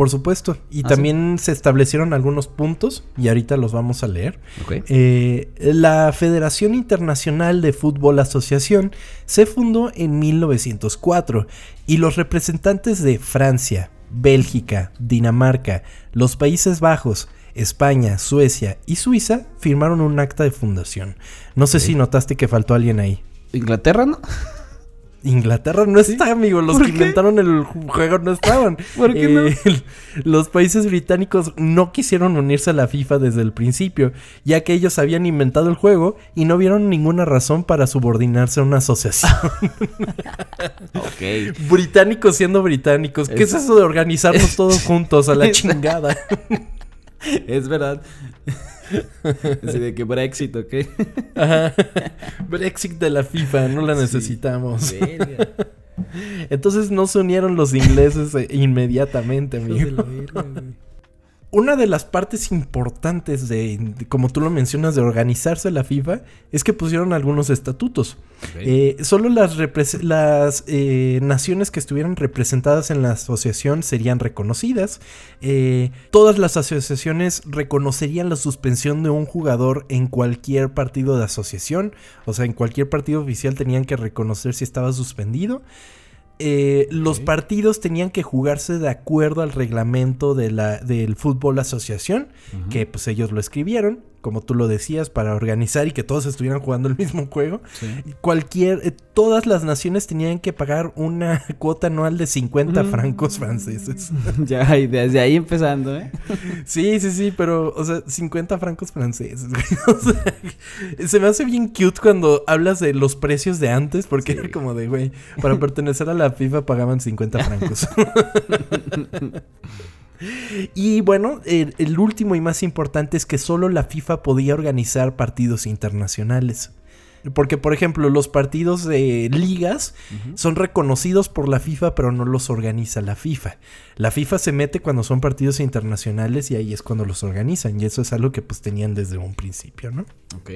Por supuesto. Y ah, también se establecieron algunos puntos, y ahorita los vamos a leer. Eh, la Federación Internacional de Fútbol Asociación se fundó en 1904 y los representantes de Francia, Bélgica, Dinamarca, los Países Bajos, España, Suecia y Suiza firmaron un acta de fundación. No sé si notaste que faltó alguien ahí. ¿Inglaterra no? Inglaterra no está, amigo. Los que inventaron el juego no estaban. ¿Por qué no? Eh, los países británicos no quisieron unirse a la FIFA desde el principio, ya que ellos habían inventado el juego y no vieron ninguna razón para subordinarse a una asociación. ok. Británicos siendo británicos. ¿Qué es, eso de organizarnos todos juntos a la chingada? es verdad. Así de que Brexit, ¿ok? Brexit de la FIFA, no la necesitamos. Entonces no se unieron los ingleses eh, inmediatamente, amigo. Una de las partes importantes de, como tú lo mencionas, de organizarse la FIFA es que pusieron algunos estatutos. Eh, solo las, las eh, naciones que estuvieran representadas en la asociación serían reconocidas. Eh, todas las asociaciones reconocerían la suspensión de un jugador en cualquier partido de asociación. O sea, en cualquier partido oficial tenían que reconocer si estaba suspendido. Eh, los partidos tenían que jugarse de acuerdo al reglamento de la, del Fútbol Asociación, que pues ellos lo escribieron como tú lo decías, para organizar y que todos estuvieran jugando el mismo juego. Cualquier, eh, todas las naciones tenían que pagar una cuota anual de 50 mm. francos franceses. ya, y desde ahí empezando, ¿eh? sí, sí, sí, pero, o sea, 50 francos franceses. se me hace bien cute cuando hablas de los precios de antes, porque era como de, güey, para pertenecer a la FIFA pagaban 50 francos. Y bueno, el, último y más importante es que solo la FIFA podía organizar partidos internacionales. Porque, por ejemplo, los partidos de ligas son reconocidos por la FIFA, pero no los organiza la FIFA. La FIFA se mete cuando son partidos internacionales y ahí es cuando los organizan. Y eso es algo que pues tenían desde un principio, ¿no? Ok.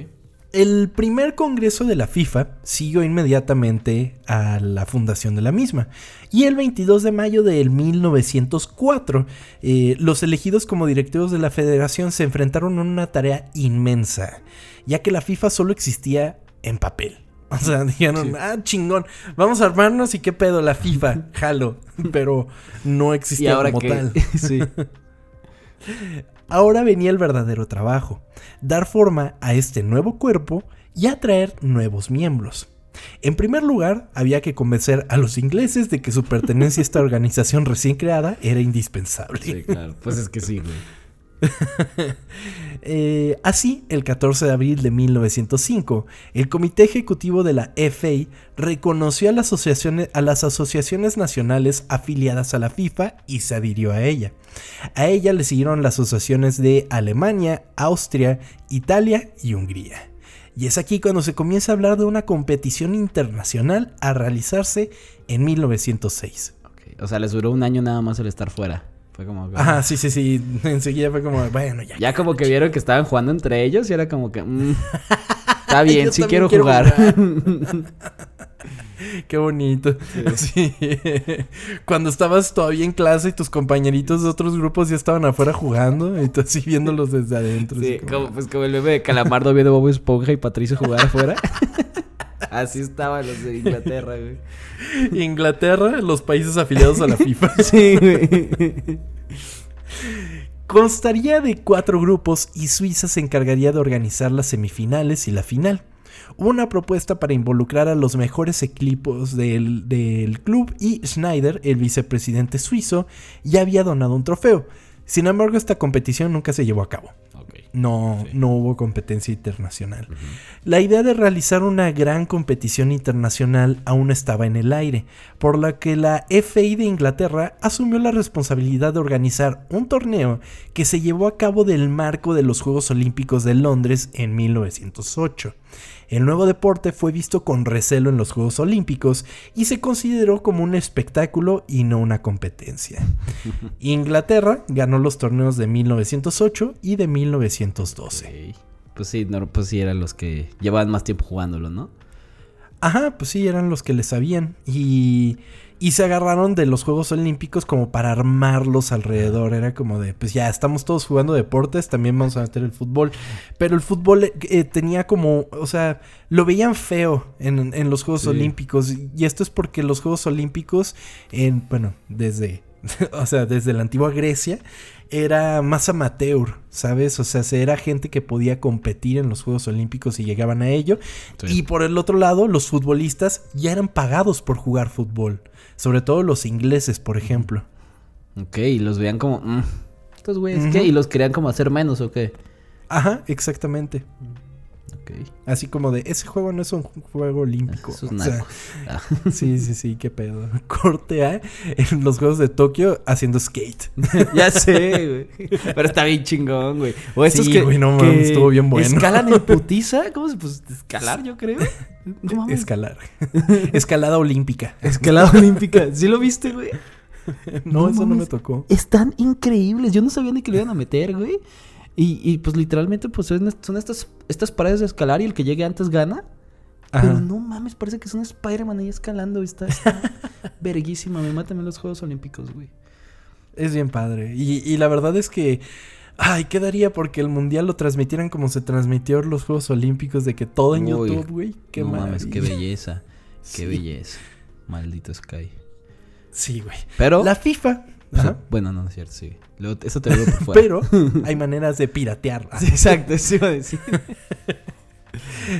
El primer congreso de la FIFA siguió inmediatamente a la fundación de la misma. Y el 22 de mayo de 1904, eh, los elegidos como directivos de la federación se enfrentaron a una tarea inmensa, ya que la FIFA solo existía en papel. O sea, dijeron, ah, chingón, vamos a armarnos y qué pedo, la FIFA, jalo. Pero no existía como tal. sí. Ahora venía el verdadero trabajo, dar forma a este nuevo cuerpo y atraer nuevos miembros. En primer lugar, había que convencer a los ingleses de que su pertenencia a esta organización recién creada era indispensable. Sí, claro, pues es que sí, güey. Eh, así, el 14 de abril de 1905, el Comité Ejecutivo de la FA reconoció a las, asociaciones, a las asociaciones nacionales afiliadas a la FIFA y se adhirió a ella. A ella le siguieron las asociaciones de Alemania, Austria, Italia y Hungría. Y es aquí cuando se comienza a hablar de una competición internacional a realizarse en 1906. O sea, les duró un año nada más el estar fuera. Fue como. Ah, sí, sí, sí. Enseguida fue como, bueno, ya. Ya como que vieron que estaban jugando entre ellos y era como que. Mm, está bien, sí quiero, jugar. Qué bonito. Sí. Cuando estabas todavía en clase y tus compañeritos de otros grupos ya estaban afuera jugando y tú así viéndolos desde adentro. Sí, como... pues como el bebé de Calamardo viendo Bob Esponja y Patricio jugar afuera. Así estaban los de Inglaterra, güey. Inglaterra, los países afiliados a la FIFA. sí, güey. Constaría de cuatro grupos y Suiza se encargaría de organizar las semifinales y la final. Una propuesta para involucrar a los mejores equipos del, del club y Schneider, el vicepresidente suizo, ya había donado un trofeo. Sin embargo, esta competición nunca se llevó a cabo. No, no hubo competencia internacional. La idea de realizar una gran competición internacional aún estaba en el aire, por lo que la FI de Inglaterra asumió la responsabilidad de organizar un torneo que se llevó a cabo del marco de los Juegos Olímpicos de Londres en 1908. El nuevo deporte fue visto con recelo en los Juegos Olímpicos y se consideró como un espectáculo y no una competencia. Inglaterra ganó los torneos de 1908 y de 1912. Pues sí, no, pues sí eran los que llevaban más tiempo jugándolo, ¿no? Ajá, pues sí, eran los que le sabían. Y y se agarraron de los Juegos Olímpicos como para armarlos alrededor. Era como de, pues ya estamos todos jugando deportes, también vamos a meter el fútbol. Pero el fútbol eh, tenía como, o sea, lo veían feo en, los Juegos Olímpicos. Y esto es porque los Juegos Olímpicos, en, bueno, desde, o sea, desde la antigua Grecia, era más amateur, ¿sabes? O sea, era gente que podía competir en los Juegos Olímpicos y llegaban a ello. Y por el otro lado, los futbolistas ya eran pagados por jugar fútbol. Sobre todo los ingleses, por ejemplo. Ok, y los veían como... Mm, estos güeyes, ¿qué? ¿Y los querían como hacer menos o qué? Ajá, exactamente. Así como de, ese juego no es un juego olímpico. Ah. Sí, sí, sí, qué pedo. Corte A en los juegos de Tokio haciendo skate. ya sé, güey. Pero está bien chingón, güey. O estos sí, güey, no mames, estuvo bien bueno. ¿Escalan en putiza? ¿Cómo se pues escalar, yo creo? Escalar. Escalada olímpica. Escalada olímpica. ¿Sí lo viste, güey? no, eso no me tocó. Están increíbles. Yo no sabía ni que lo iban a meter, güey. Y, y pues literalmente, pues son estas, estas paredes de escalar y el que llegue antes gana. Pero no mames, parece que es un Spider-Man ahí escalando. Está, está verguísima. Me matan en los Juegos Olímpicos, güey. Es bien padre. Y, y la verdad es que. Ay, ¿qué daría porque el mundial lo transmitieran como se transmitió los Juegos Olímpicos? De que todo en YouTube, güey. Qué no mames, qué belleza. Qué belleza. Maldito Sky. Sí, güey. Pero. La FIFA. Bueno, no, es cierto, sí. eso te lo por fuera. Pero hay maneras de piratear. Sí, exacto, eso iba a decir.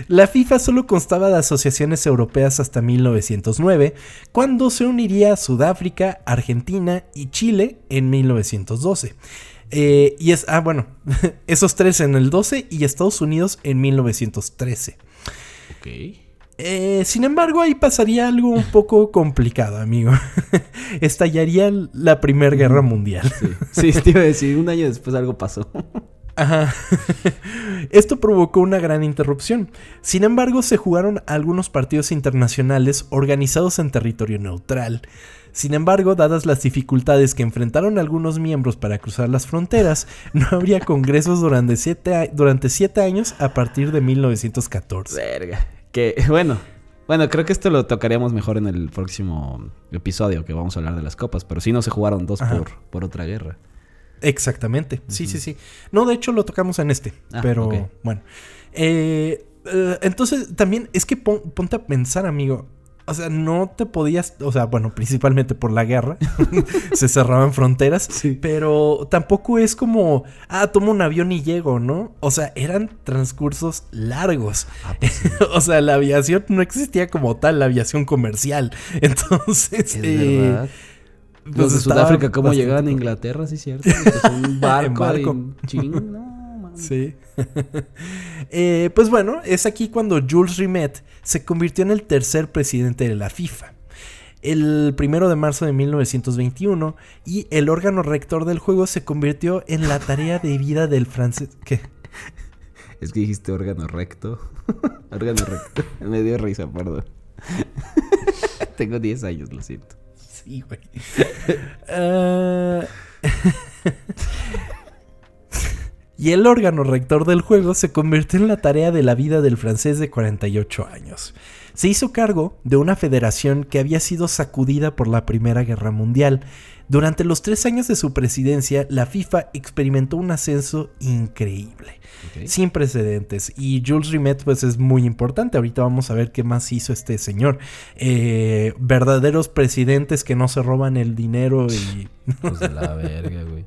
La FIFA solo constaba de asociaciones europeas hasta 1909, cuando se uniría Sudáfrica, Argentina y Chile en 1912. Eh, y es, ah, bueno, esos tres en el 12 y Estados Unidos en 1913. Ok. Eh, sin embargo, ahí pasaría algo un poco complicado, amigo. Estallaría la Primera Guerra Mundial. Sí, sí, te iba a decir, un año después algo pasó. Ajá. Esto provocó una gran interrupción. Sin embargo, se jugaron algunos partidos internacionales organizados en territorio neutral. Sin embargo, dadas las dificultades que enfrentaron algunos miembros para cruzar las fronteras, no habría congresos durante siete, durante siete años a partir de 1914. Verga. Que, bueno, bueno, creo que esto lo tocaríamos mejor en el próximo episodio, que vamos a hablar de las copas, pero sí no se jugaron dos por, por otra guerra. Exactamente. Sí, sí, sí. No, de hecho lo tocamos en este. Ah, pero bueno. Eh, eh, entonces, también es que ponte a pensar, amigo. O sea, no te podías, o sea, bueno, principalmente por la guerra, se cerraban fronteras, pero tampoco es como, ah, tomo un avión y llego, ¿no? O sea, eran transcursos largos. Ah, pues o sea, la aviación no existía como tal, la aviación comercial. Entonces, eh, los pues de Sudáfrica, ¿cómo llegaban a Inglaterra? Sí, cierto. Pues un barco, en No, Sí. Eh, pues bueno, es aquí cuando Jules Rimet se convirtió en el tercer presidente de la FIFA. El primero de marzo de 1921 y el órgano rector del juego se convirtió en la tarea de vida del francés. ¿Qué? Es que dijiste órgano recto. órgano recto. Me dio risa, perdón. Tengo 10 años, lo siento. Ah. Y el órgano rector del juego se convirtió en la tarea de la vida del francés de 48 años. Se hizo cargo de una federación que había sido sacudida por la Primera Guerra Mundial. Durante los tres años de su presidencia, la FIFA experimentó un ascenso increíble sin precedentes. Y Jules Rimet, pues es muy importante. Ahorita vamos a ver qué más hizo este señor. Eh, verdaderos presidentes que no se roban el dinero y. Pues de la verga, güey.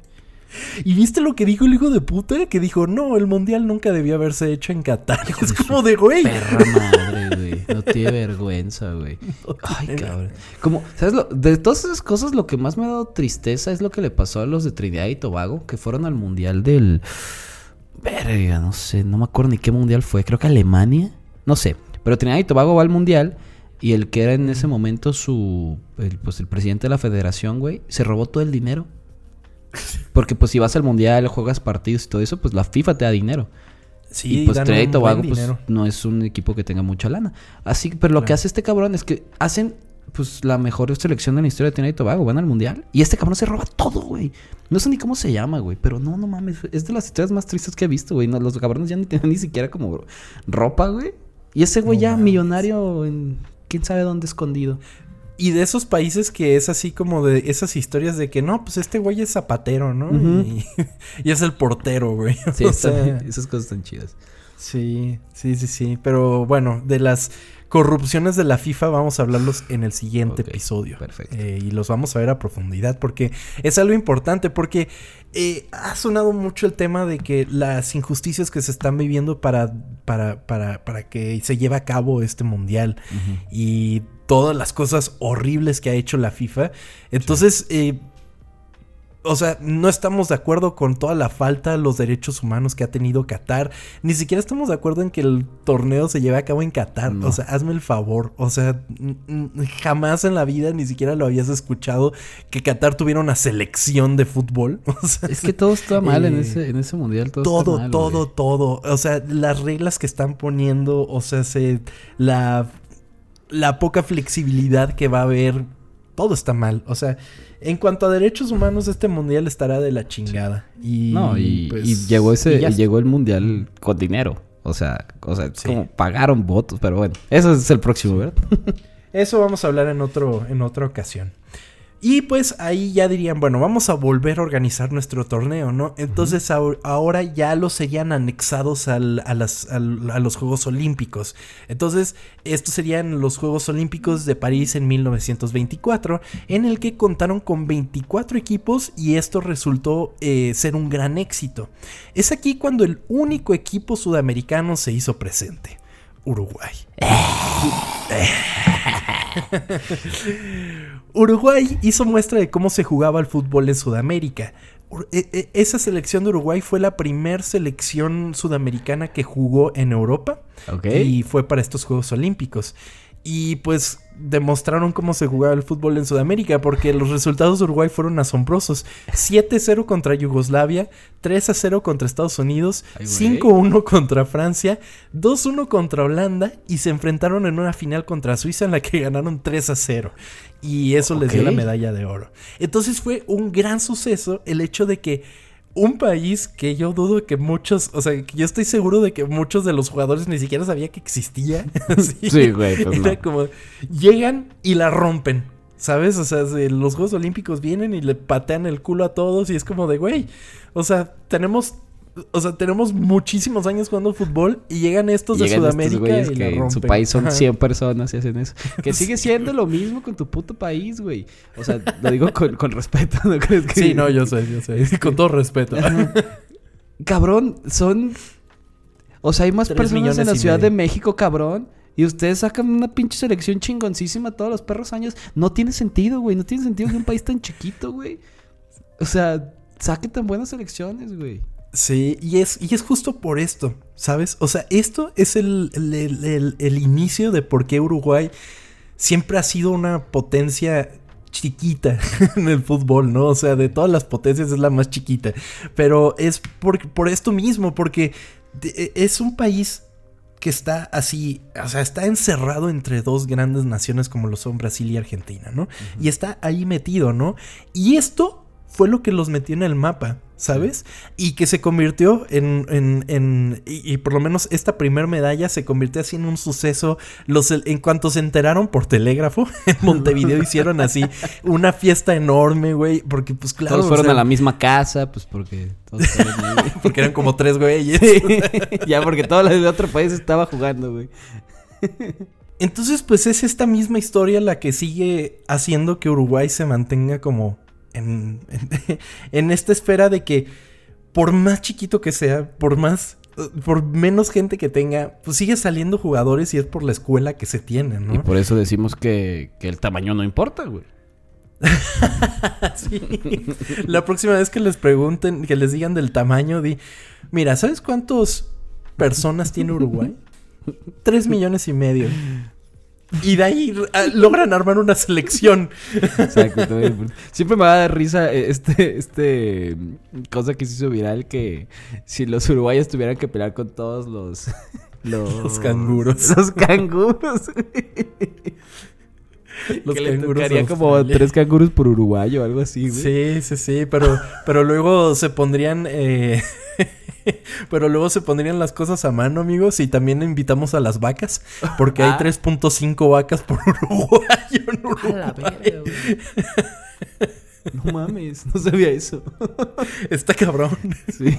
¿Y viste lo que dijo el hijo de puta? Que dijo, no, el mundial nunca debió haberse hecho en Qatar. es como de, güey. Perra madre, güey. No tiene vergüenza, güey. Ay, cabrón. Como, ¿sabes? Lo, de todas esas cosas, lo que más me ha dado tristeza es lo que le pasó a los de Trinidad y Tobago, que fueron al mundial del. Verga, no sé, no me acuerdo ni qué mundial fue. Creo que Alemania. No sé. Pero Trinidad y Tobago va al mundial. Y el que era en ese momento su. pues el presidente de la federación, güey, se robó todo el dinero. Porque pues si vas al mundial, juegas partidos y todo eso, pues la FIFA te da dinero. Sí, y pues Trinidad y Tobago pues, no es un equipo que tenga mucha lana. Así, pero lo que hace este cabrón es que hacen pues la mejor selección de la historia de Trinidad y Tobago, van al mundial y este cabrón se roba todo, güey. No sé ni cómo se llama, güey, pero no, no mames, es de las historias más tristes que he visto, güey. los cabrones ya no tienen ni siquiera como ropa, güey. Y ese güey ya millonario en quién sabe dónde escondido. Y de esos países que es así como de esas historias de que no, pues este güey es zapatero, ¿no? y, es el portero, güey. Sí, esas cosas están chidas. Sí, sí, sí, sí. Pero bueno, de las corrupciones de la FIFA vamos a hablarlos en el siguiente episodio. Perfecto. Eh, y los vamos a ver a profundidad porque es algo importante porque eh, ha sonado mucho el tema de que las injusticias que se están viviendo para, para, para, para que se lleve a cabo este mundial y todas las cosas horribles que ha hecho la FIFA. Entonces, eh, o sea, no estamos de acuerdo con toda la falta de los derechos humanos que ha tenido Qatar. Ni siquiera estamos de acuerdo en que el torneo se lleve a cabo en Qatar. O sea, hazme el favor. O sea, jamás en la vida ni siquiera lo habías escuchado que Qatar tuviera una selección de fútbol. es que todo está mal en, eh, ese, en ese mundial. Todo, todo, todo, todo. O sea, las reglas que están poniendo, o sea, se, la, la poca flexibilidad que va a haber todo está mal. O sea, en cuanto a derechos humanos, este mundial estará de la chingada. Y, no, y, pues, llegó ese, y llegó el mundial con dinero. O sea, o sea, como pagaron votos, pero bueno, eso es el próximo, ¿verdad? Eso vamos a hablar en, otro, en otra ocasión. Y pues ahí ya dirían, bueno, vamos a volver a organizar nuestro torneo, ¿no? Entonces ahor- ahora ya los serían anexados al- a, las- al- a los Juegos Olímpicos. Entonces, estos serían los Juegos Olímpicos de París en 1924, en el que contaron con 24 equipos y esto resultó eh, ser un gran éxito. Es aquí cuando el único equipo sudamericano se hizo presente, Uruguay. Uruguay hizo muestra de cómo se jugaba el fútbol en Sudamérica. E- e- Esa selección de Uruguay fue la primer selección sudamericana que jugó en Europa y fue para estos Juegos Olímpicos. Y pues demostraron cómo se jugaba el fútbol en Sudamérica porque los resultados de Uruguay fueron asombrosos. 7-0 contra Yugoslavia, 3-0 contra Estados Unidos, Ay, güey. 5-1 contra Francia, 2-1 contra Holanda y se enfrentaron en una final contra Suiza en la que ganaron 3-0. Y eso les dio la medalla de oro. Entonces fue un gran suceso el hecho de que un país que yo dudo que muchos, o sea, que yo estoy seguro de que muchos de los jugadores ni siquiera sabía que existía. Sí, güey, pues Era no. como, llegan y la rompen, ¿sabes? O sea, se- los Juegos Olímpicos vienen y le patean el culo a todos y es como de, güey, o sea, tenemos... O sea, tenemos muchísimos años jugando fútbol y llegan estos de Llegan Sudamérica y que la en su país son Ajá. 100 personas y hacen eso. Que sigue siendo lo mismo con tu puto país, güey. O sea, lo digo con, con respeto, ¿no crees que...? Sí, no, yo sé, yo sé. Con todo respeto. Cabrón, son... O sea, hay más personas en la Ciudad medio. de México, cabrón. Y ustedes sacan una pinche selección chingoncísima todos los perros años. No tiene sentido, güey. No tiene sentido que un país tan chiquito, güey. O sea, saque tan buenas selecciones, güey. Sí, y es, y es justo por esto, ¿sabes? O sea, esto es el, el- el- inicio de por qué Uruguay siempre ha sido una potencia chiquita en el fútbol, ¿no? O sea, de todas las potencias es la más chiquita. Pero es por, por esto mismo, porque de- es un país que está así, o sea, está encerrado entre dos grandes naciones como lo son Brasil y Argentina, ¿no? Y está ahí metido, ¿no? Y esto fue lo que los metió en el mapa, ¿sabes? Y que se convirtió en, en, en- y, y por lo menos esta primer medalla se convirtió así en un suceso. Los, en cuanto se enteraron por telégrafo, en Montevideo hicieron así una fiesta enorme, güey, porque pues claro, todos o fueron sea, a la misma casa, pues porque todos ahí. porque eran como tres güeyes. ya, porque todo el otro país estaba jugando, güey. Entonces, pues es esta misma historia la que sigue haciendo que Uruguay se mantenga como en, en, en esta esfera de que por más chiquito que sea, por más, por menos gente que tenga, pues sigue saliendo jugadores y es por la escuela que se tiene, ¿no? Y por eso decimos que, que el tamaño no importa, güey. Sí. La próxima vez que les pregunten, que les digan del tamaño, di, mira, ¿sabes cuántas personas tiene Uruguay? Tres millones y medio. Y de ahí ah, logran armar una selección. Exacto. bien. Siempre me va a dar risa eh, este, este mm, cosa que se hizo viral que si los uruguayos tuvieran que pelear con todos los los, Los canguros. Los canguros. Los que le tocaría como tres canguros por uruguayo o algo así, güey. Sí, sí, sí, pero, pero luego se pondrían, eh, pero luego se pondrían las cosas a mano, amigos, y también invitamos a las vacas, porque hay Ah. 3.5 vacas por uruguayo en A Uruguay. la verga. No mames, no sabía eso. Está cabrón. Sí.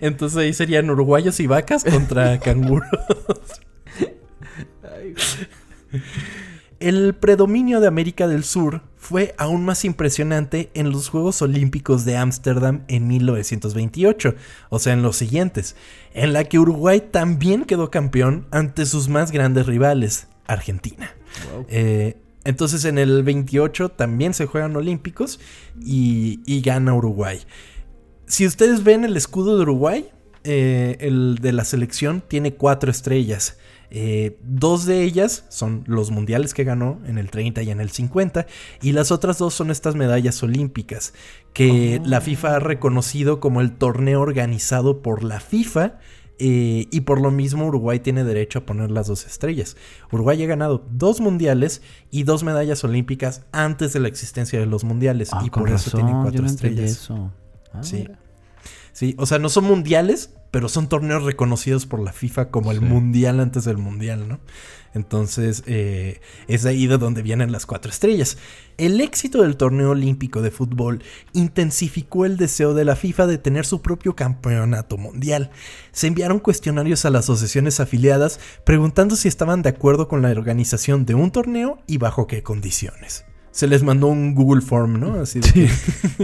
Entonces ahí serían uruguayos y vacas contra canguros. Ay, güey. El predominio de América del Sur fue aún más impresionante en los Juegos Olímpicos de Ámsterdam en 1928, o sea, en los siguientes, en la que Uruguay también quedó campeón ante sus más grandes rivales, Argentina. Wow. Eh, entonces en el 28 también se juegan Olímpicos y, y gana Uruguay. Si ustedes ven el escudo de Uruguay, eh, el de la selección tiene cuatro estrellas. Eh, dos de ellas son los mundiales que ganó en el 30 y en el 50 y las otras dos son estas medallas olímpicas que Oh. la FIFA ha reconocido como el torneo organizado por la FIFA eh, y por lo mismo Uruguay tiene derecho a poner las dos estrellas. Uruguay ha ganado dos mundiales y dos medallas olímpicas antes de la existencia de los mundiales Ah, y por eso tienen cuatro yo no entendí estrellas. eso. Ah, Sí. mira. Sí, o sea, no son mundiales, pero son torneos reconocidos por la FIFA como el Sí. mundial antes del mundial, ¿no? Entonces, eh, es de ahí de donde vienen las cuatro estrellas. El éxito del torneo olímpico de fútbol intensificó el deseo de la FIFA de tener su propio campeonato mundial. Se enviaron cuestionarios a las asociaciones afiliadas preguntando si estaban de acuerdo con la organización de un torneo y bajo qué condiciones. Se les mandó un Google Form, ¿no? Así de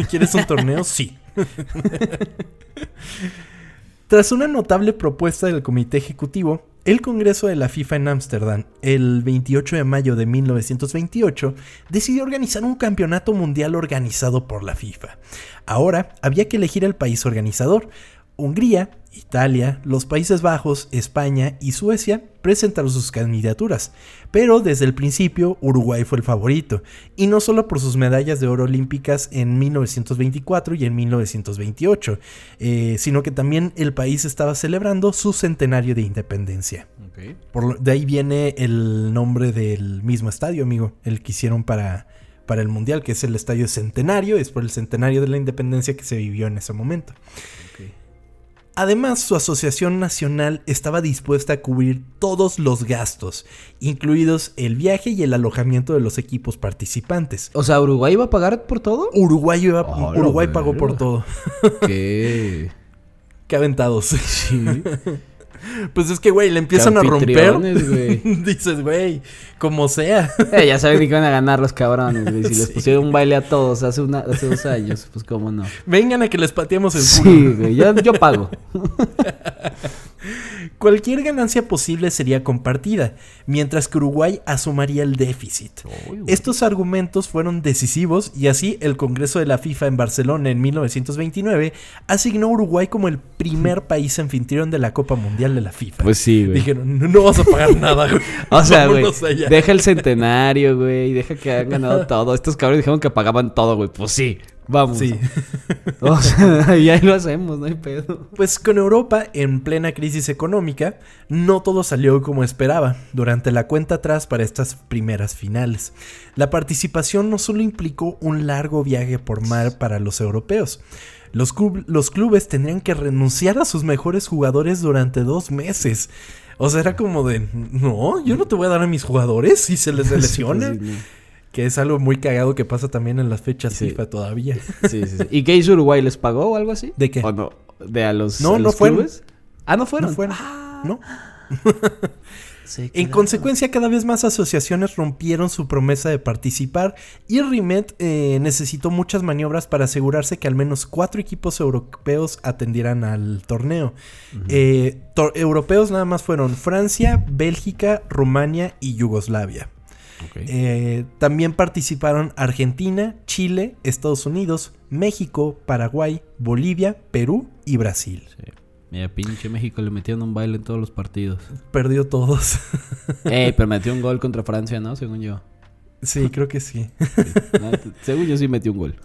¿quieres un torneo? Sí. Tras una notable propuesta del Comité Ejecutivo, el Congreso de la FIFA en Ámsterdam, el 28 de mayo de 1928, decidió organizar un campeonato mundial organizado por la FIFA. Ahora había que elegir el país organizador. Hungría, Italia, los Países Bajos, España y Suecia presentaron sus candidaturas, pero desde el principio Uruguay fue el favorito, y no solo por sus medallas de oro olímpicas en 1924 y en 1928, eh, sino que también el país estaba celebrando su centenario de independencia. Por lo- de ahí viene el nombre del mismo estadio, amigo, el que hicieron para, para el Mundial, que es el Estadio Centenario, es por el centenario de la independencia que se vivió en ese momento. Además, su asociación nacional estaba dispuesta a cubrir todos los gastos, incluidos el viaje y el alojamiento de los equipos participantes. O sea, ¿Uruguay iba a pagar por todo? Uruguay, iba- la Uruguay pagó por todo. ¿Qué? Qué aventados. Sí. Pues es que, güey, le empiezan a romper. Dices, güey, como sea. Eh, ya saben que iban a ganar los cabrones, güey. Si les pusieron un baile a todos hace, una, hace dos años, pues cómo no. Vengan a que les pateemos el culo. Sí, güey. Yo, yo pago. Cualquier ganancia posible sería compartida, mientras que Uruguay asumiría el déficit. Estos argumentos fueron decisivos y así el Congreso de la FIFA en Barcelona en 1929 asignó a Uruguay como el primer país anfitrión de la Copa Mundial de la FIFA. Pues sí, güey. Dijeron, no, no vas a pagar nada, güey. O sea, güey, Vámonos allá". deja el centenario, güey, deja que hayan ganado todo. Estos cabrones dijeron que pagaban todo, güey. Pues sí, vamos. Sí. O sea, y ahí lo hacemos, no hay pedo. Pues con Europa en plena crisis económica, no todo salió como esperaba durante la cuenta atrás para estas primeras finales. La participación no solo implicó un largo viaje por mar para los europeos. Los, club- los clubes tendrían que renunciar a sus mejores jugadores durante dos meses. O sea, era como de, no, yo no te voy a dar a mis jugadores si se les lesiona. Que es algo muy cagado que pasa también en las fechas Sí. FIFA todavía. sí, sí, sí. ¿Y qué hizo Uruguay? ¿Les pagó o algo así? ¿De qué? ¿O no? ¿De a los, No, a no los fueron. clubes? Ah, no fueron. No fueron. Ah, En consecuencia, cada vez más asociaciones rompieron su promesa de participar y Rimet eh, necesitó muchas maniobras para asegurarse que al menos cuatro equipos europeos atendieran al torneo. Eh, europeos nada más fueron Francia, Bélgica, Rumania y Yugoslavia. Eh, también participaron Argentina, Chile, Estados Unidos, México, Paraguay, Bolivia, Perú y Brasil. Sí. Mira, pinche México le metieron un baile en todos los partidos. Perdió todos. Ey, pero metió un gol contra Francia, ¿no? Según yo. sí, creo que sí. No, Según yo sí metió un gol.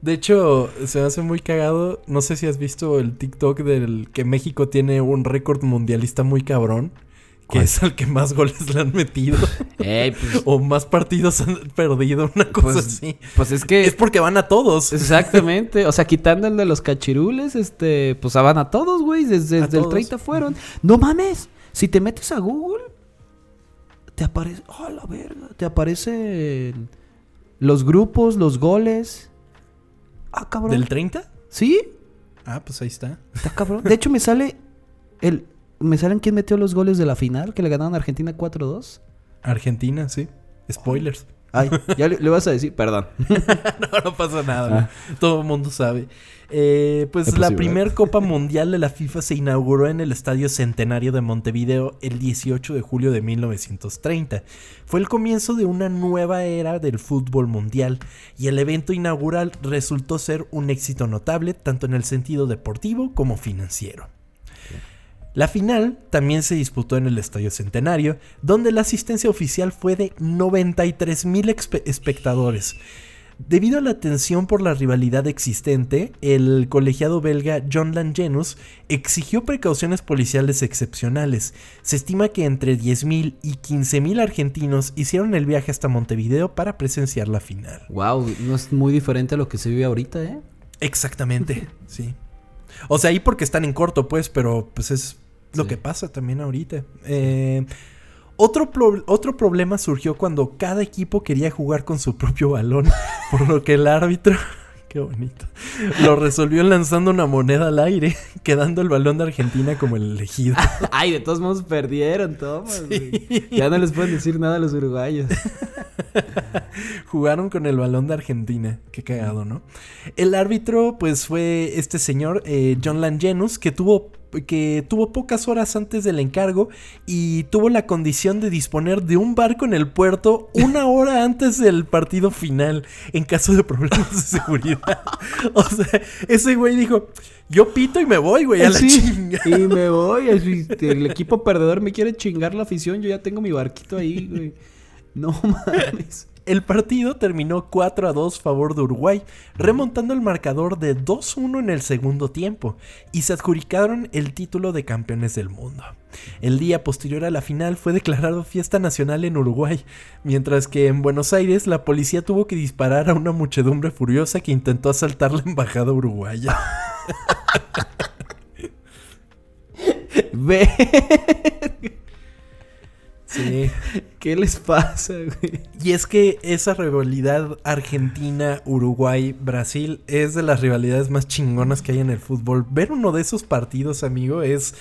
De hecho, se me hace muy cagado. No sé si has visto el TikTok del que México tiene un récord mundialista muy cabrón. Que ¿Cuál? es al que más goles le han metido. Ey, pues, o más partidos han perdido. Una cosa pues, así. pues es que... Es porque van a todos. Exactamente. O sea, quitando el de los cachirules, este, pues van a todos, güey. Desde, el todos. 30 fueron. No mames. Si te metes a Google, te aparece. ¡Oh, la verga! Te aparecen los grupos, los goles. Ah, cabrón. ¿Del 30? ¿Sí? Ah, pues ahí está. Está cabrón. De hecho, me sale el. Me salen quién metió los goles de la final, que le ganaron a Argentina 4-2. Argentina, sí. Spoilers. Ay, ya le, le vas a decir, perdón. no, no pasa nada. Todo el mundo sabe. Eh, pues Es la posible. primer Copa Mundial de la FIFA se inauguró en el Estadio Centenario de Montevideo el 18 de julio de 1930. Fue el comienzo de una nueva era del fútbol mundial y el evento inaugural resultó ser un éxito notable tanto en el sentido deportivo como financiero. La final también se disputó en el Estadio Centenario, donde la asistencia oficial fue de 93 mil espectadores. Debido a la tensión por la rivalidad existente, el colegiado belga John Langenus exigió precauciones policiales excepcionales. Se estima que entre 10.000 y 15.000 argentinos hicieron el viaje hasta Montevideo para presenciar la final. Wow, no es muy diferente a lo que se vive ahorita, ¿eh? Exactamente, sí. O sea, ahí porque están en corto, pues, pero pues es lo que pasa también ahorita. Eh, otro, otro problema surgió cuando cada equipo quería jugar con su propio balón, por lo que el árbitro, qué bonito, lo resolvió lanzando una moneda al aire, quedando el balón de Argentina como el elegido. Ay, de todos modos perdieron, Tomás. Ya no les pueden decir nada a los uruguayos. Jugaron con el balón de Argentina. Qué cagado, ¿no? El árbitro, pues fue este señor, eh, John Langenus, que tuvo que tuvo pocas horas antes del encargo y tuvo la condición de disponer de un barco en el puerto una hora antes del partido final en caso de problemas de seguridad. o sea, ese güey dijo, yo pito y me voy, güey, a la chinga. Y me voy, el equipo perdedor me quiere chingar la afición, yo ya tengo mi barquito ahí, güey. No mames. El partido terminó 4 a 2 favor de Uruguay, remontando el marcador de 2-1 en el segundo tiempo, y se adjudicaron el título de campeones del mundo. El día posterior a la final fue declarado fiesta nacional en Uruguay, mientras que en Buenos Aires la policía tuvo que disparar a una muchedumbre furiosa que intentó asaltar la embajada uruguaya. Ve. Sí. ¿Qué les pasa, güey? Y es que esa rivalidad Argentina-Uruguay-Brasil es de las rivalidades más chingonas que hay en el fútbol. Ver uno de esos partidos, amigo, es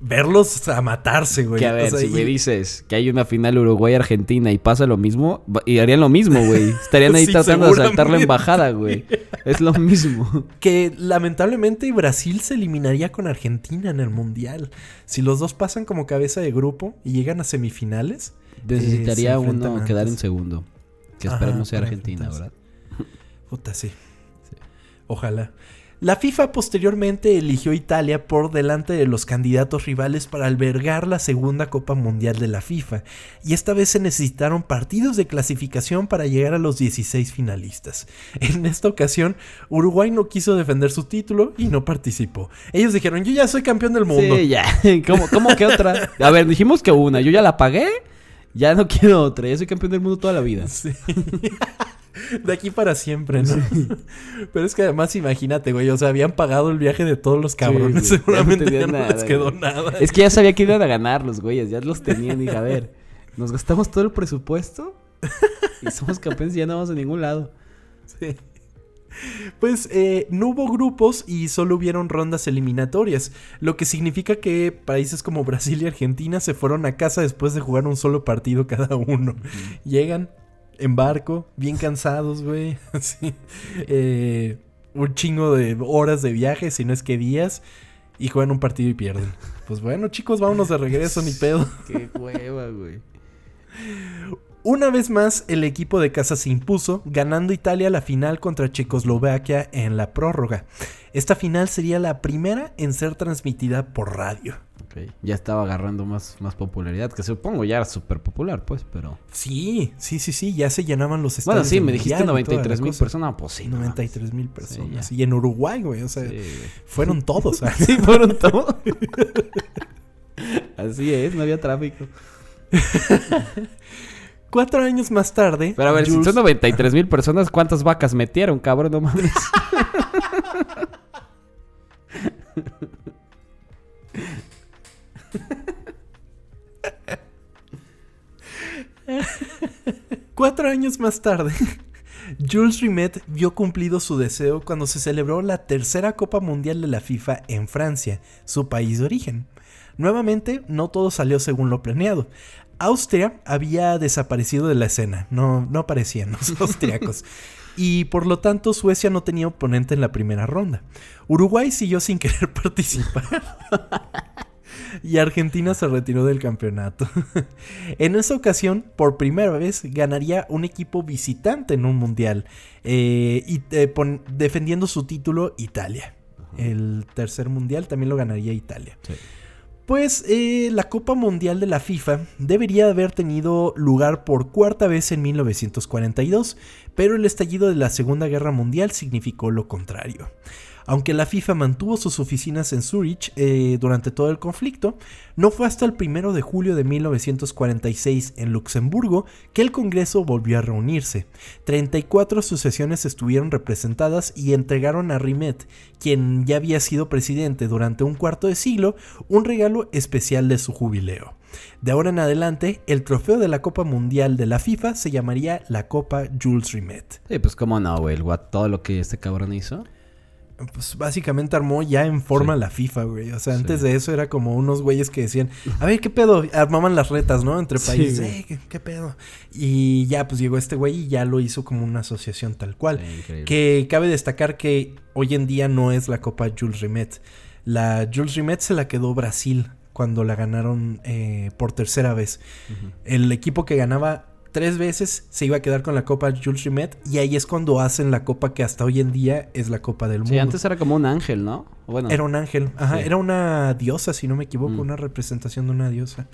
verlos a matarse, güey. Que a ver, si me dices que hay una final Uruguay-Argentina y pasa lo mismo, y harían lo mismo, güey. Estarían ahí tratando de saltar la embajada, güey. Es lo mismo. Que lamentablemente Brasil se eliminaría con Argentina en el Mundial. Si los dos pasan como cabeza de grupo y llegan a semifinales. Necesitaría uno quedar en segundo. Que esperemos sea Argentina, ¿verdad? Puta, sí. Ojalá. La FIFA posteriormente eligió Italia por delante de los candidatos rivales para albergar la segunda Copa Mundial de la FIFA, y esta vez se necesitaron partidos de clasificación para llegar a los 16 finalistas. En esta ocasión, Uruguay no quiso defender su título y no participó. Ellos dijeron, yo ya soy campeón del mundo. Sí, ya. ¿Cómo, cómo que otra? A ver, dijimos que una, yo ya la pagué, ya no quiero otra, ya soy campeón del mundo toda la vida. Sí. De aquí para siempre, ¿no? Pero es que además imagínate, güey, o sea, habían pagado el viaje de todos los cabrones, seguramente ya no, les quedó nada. Es que ya sabía que iban a ganar los güeyes, ya los tenían y a ver, nos gastamos todo el presupuesto y somos campeones y ya no vamos a ningún lado. Sí. Pues eh, no hubo grupos y solo hubieron rondas eliminatorias, lo que significa que países como Brasil y Argentina se fueron a casa después de jugar un solo partido cada uno. Llegan, en barco, bien cansados, güey. Así. Eh, un chingo de horas de viaje, si no es que días. Y juegan un partido y pierden. Pues bueno, chicos, vámonos de regreso, ni pedo. Qué hueva, güey. Una vez más, el equipo de casa se impuso, ganando Italia la final contra Checoslovaquia en la prórroga. Esta final sería la primera en ser transmitida por radio. Ya estaba agarrando más, más popularidad, que supongo ya era súper popular, pues, pero... Sí, sí, sí, sí, ya se llenaban los estadios. Bueno, sí, me dijiste 93 mil personas, pues sí. 93 mil personas. y en Uruguay, güey, o sea, fueron todos. sí, fueron todos. Así es, no había tráfico. Cuatro años más tarde. Pero a ver, si son 93 mil personas, ¿cuántas vacas metieron, cabrón? No mames. Cuatro años más tarde, Jules Rimet vio cumplido su deseo cuando se celebró la tercera Copa Mundial de la FIFA en Francia, su país de origen. Nuevamente, no todo salió según lo planeado. Austria había desaparecido de la escena, no, no aparecían los austriacos. y por lo tanto Suecia no tenía oponente en la primera ronda. Uruguay siguió sin querer participar y Argentina se retiró del campeonato. en esa ocasión, por primera vez, ganaría un equipo visitante en un mundial, eh, y, eh, defendiendo su título Italia. El tercer mundial también lo ganaría Italia. Pues eh, la Copa Mundial de la FIFA debería haber tenido lugar por cuarta vez en 1942, pero el estallido de la Segunda Guerra Mundial significó lo contrario. Aunque la FIFA mantuvo sus oficinas en Zurich eh, durante todo el conflicto, no fue hasta el 1 de julio de 1946 en Luxemburgo que el Congreso volvió a reunirse. 34 sucesiones estuvieron representadas y entregaron a Rimet, quien ya había sido presidente durante un cuarto de siglo, un regalo especial de su jubileo. De ahora en adelante, el trofeo de la Copa Mundial de la FIFA se llamaría la Copa Jules Rimet. Sí, pues cómo no, güey, todo lo que este cabrón hizo pues básicamente armó ya en forma la FIFA, güey. O sea, antes de eso era como unos güeyes que decían, a ver, ¿qué pedo? Armaban las retas, ¿no? Entre países, eh, ¿qué, pedo? Y ya, pues llegó este güey y ya lo hizo como una asociación tal cual. que cabe destacar que hoy en día no es la Copa Jules Rimet. La Jules Rimet se la quedó Brasil cuando la ganaron eh, por tercera vez. El equipo que ganaba tres veces se iba a quedar con la copa Jules Rimet y ahí es cuando hacen la copa que hasta hoy en día es la copa del mundo. Sí, antes era como un ángel, ¿no? Bueno. Era un ángel, ajá, era una diosa, si no me equivoco, mm. una representación de una diosa.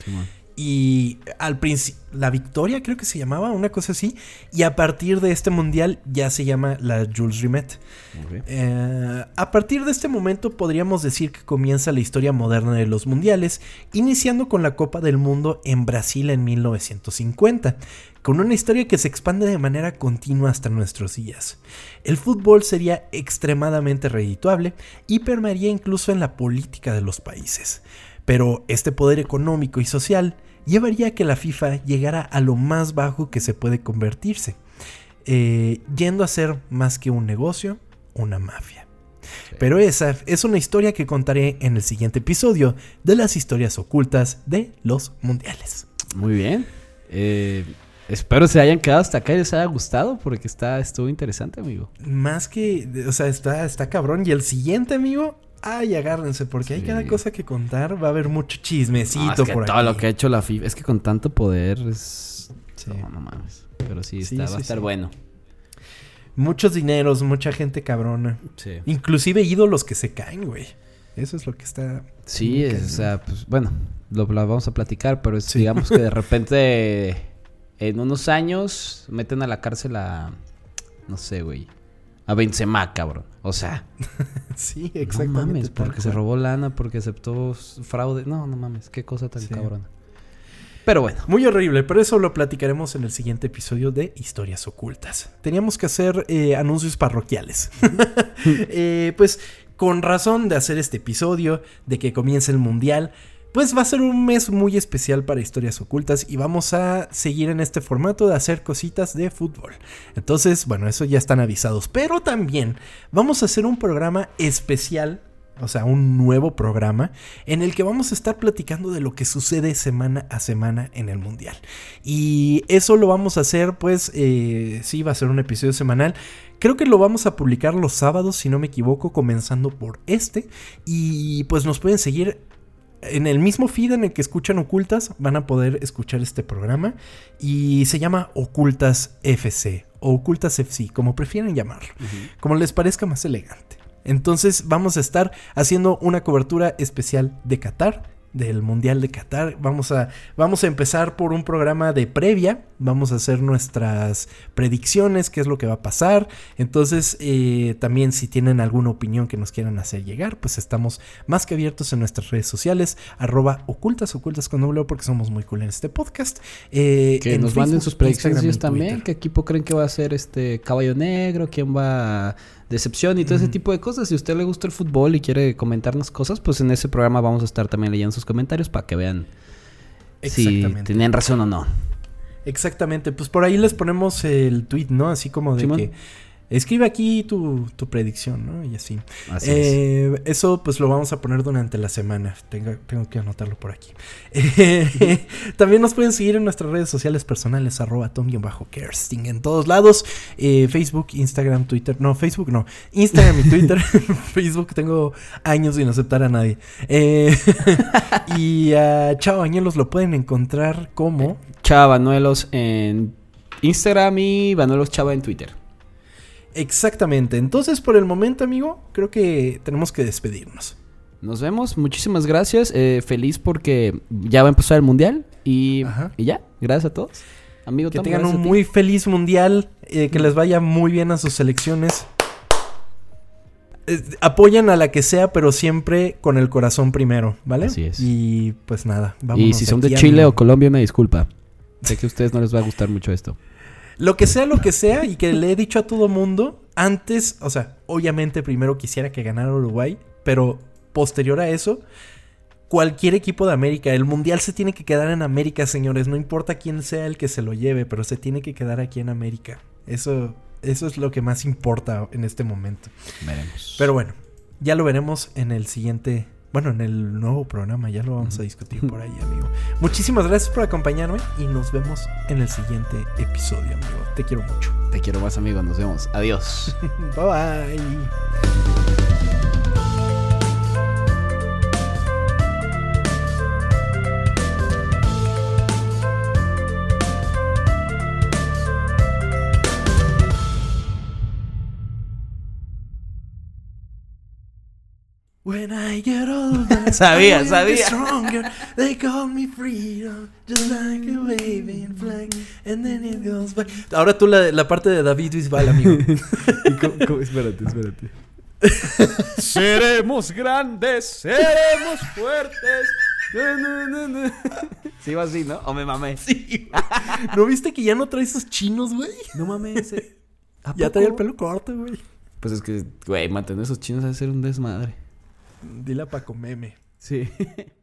Y al principio, la victoria creo que se llamaba, una cosa así. Y a partir de este mundial ya se llama la Jules Rimet. Eh, a partir de este momento podríamos decir que comienza la historia moderna de los mundiales, iniciando con la Copa del Mundo en Brasil en 1950, con una historia que se expande de manera continua hasta nuestros días. El fútbol sería extremadamente redituable y permearía incluso en la política de los países. Pero este poder económico y social llevaría a que la FIFA llegara a lo más bajo que se puede convertirse, eh, yendo a ser más que un negocio, una mafia. Pero esa es una historia que contaré en el siguiente episodio de las historias ocultas de los mundiales. Muy bien. Eh, espero se hayan quedado hasta acá y les haya gustado porque está, estuvo interesante, amigo. Más que, o sea, está, está cabrón. Y el siguiente, amigo, Ay, agárrense, porque hay cada cosa que contar. Va a haber mucho chismecito por todo lo que ha hecho la FIFA. Es que con tanto poder es. No, no mames. Pero sí, está, va a estar bueno. Muchos dineros, mucha gente cabrona. Sí. Inclusive ídolos que se caen, güey. Eso es lo que está. Sí, o sea, pues bueno, lo, vamos a platicar, pero digamos que de repente en unos años meten a la cárcel a. No sé, güey a Benzema, cabrón. O sea. sí, exactamente. No mames, porque se robó lana, porque aceptó fraude. No, no mames, qué cosa tan cabrona. Pero bueno. Muy horrible, pero eso lo platicaremos en el siguiente episodio de Historias Ocultas. Teníamos que hacer eh, anuncios parroquiales. Eh, pues con razón de hacer este episodio, de que comience el mundial, pues va a ser un mes muy especial para historias ocultas y vamos a seguir en este formato de hacer cositas de fútbol. Entonces, bueno, eso ya están avisados, pero también vamos a hacer un programa especial o sea, un nuevo programa en el que vamos a estar platicando de lo que sucede semana a semana en el Mundial. Y eso lo vamos a hacer, pues, eh, sí, va a ser un episodio semanal. Creo que lo vamos a publicar los sábados, si no me equivoco, comenzando por este. Y pues nos pueden seguir en el mismo feed en el que escuchan Ocultas van a poder escuchar este programa y se llama Ocultas FC o Ocultas FC, como prefieran llamarlo, como les parezca más elegante. Entonces vamos a estar haciendo una cobertura especial de Qatar del Mundial de Qatar. Vamos a, vamos a empezar por un programa de previa. Vamos a hacer nuestras predicciones, qué es lo que va a pasar. Entonces, eh, también si tienen alguna opinión que nos quieran hacer llegar, pues estamos más que abiertos en nuestras redes sociales. Arroba ocultas, ocultas con doble porque somos muy cool en este podcast. Eh, que nos manden sus predicciones también. ¿Qué equipo creen que va a ser este Caballo Negro? ¿Quién va a decepción y todo ese tipo de cosas. Si a usted le gusta el fútbol y quiere comentarnos cosas, pues en ese programa vamos a estar también leyendo sus comentarios para que vean si tenían razón o no. Exactamente, pues por ahí les ponemos el tweet, ¿no? Así como de que Escribe aquí tu, predicción, ¿no? Y así. Eh, eso pues lo vamos a poner durante la semana. Tengo, tengo que anotarlo por aquí. también nos pueden seguir en nuestras redes sociales personales, arroba tom-kersting en todos lados. Eh, Facebook, Instagram, Twitter. No, Facebook no. Instagram y Twitter. Facebook tengo años sin aceptar a nadie. Eh, y a Chava Bañuelos lo pueden encontrar como... Chava Bañuelos en Instagram y Bañuelos Chava en Twitter. Exactamente. Entonces, por el momento, amigo, creo que tenemos que despedirnos. Nos vemos. Muchísimas gracias. Eh, feliz porque ya va a empezar el mundial. Y, y ya. Gracias a todos. Amigo Que Tom, tengan un muy feliz mundial, eh, que les vaya muy bien a sus selecciones. Eh, apoyan a la que sea, pero siempre con el corazón primero, ¿vale? Así es. Y pues nada, Y vámonos si son de Chile amigo. o Colombia, una disculpa. Sé que a ustedes no les va a gustar mucho esto. Lo que sea, lo que sea, y que le he dicho a todo mundo, antes, o sea, obviamente primero quisiera que ganara Uruguay, pero posterior a eso, cualquier equipo de América, el Mundial se tiene que quedar en América, señores, no importa quién sea el que se lo lleve, pero se tiene que quedar aquí en América. Eso, eso es lo que más importa en este momento. Veremos. Pero bueno, ya lo veremos en el siguiente, bueno, en el nuevo programa, ya lo vamos a discutir por ahí, amigo. Muchísimas gracias por acompañarme y nos vemos en el siguiente episodio, amigo. Te quiero mucho. Te quiero más, amigo. Nos vemos. Adiós. Bye bye. When I get older, Sabía, I will be sabía. stronger. They call me freedom, just like a waving flag, and then it goes by. Ahora tú la, la parte de David Bisbal, amigo. Espérate, espérate. seremos grandes, seremos fuertes. Sí, iba así, ¿no? O me mamé. Sí. ¿No viste que ya no trae esos chinos, güey? No mames. eh. ¿A Ya poco? trae el pelo corto, güey. Pues es que, güey, mantener esos chinos debe ser un desmadre. Dile a Paco. Sí.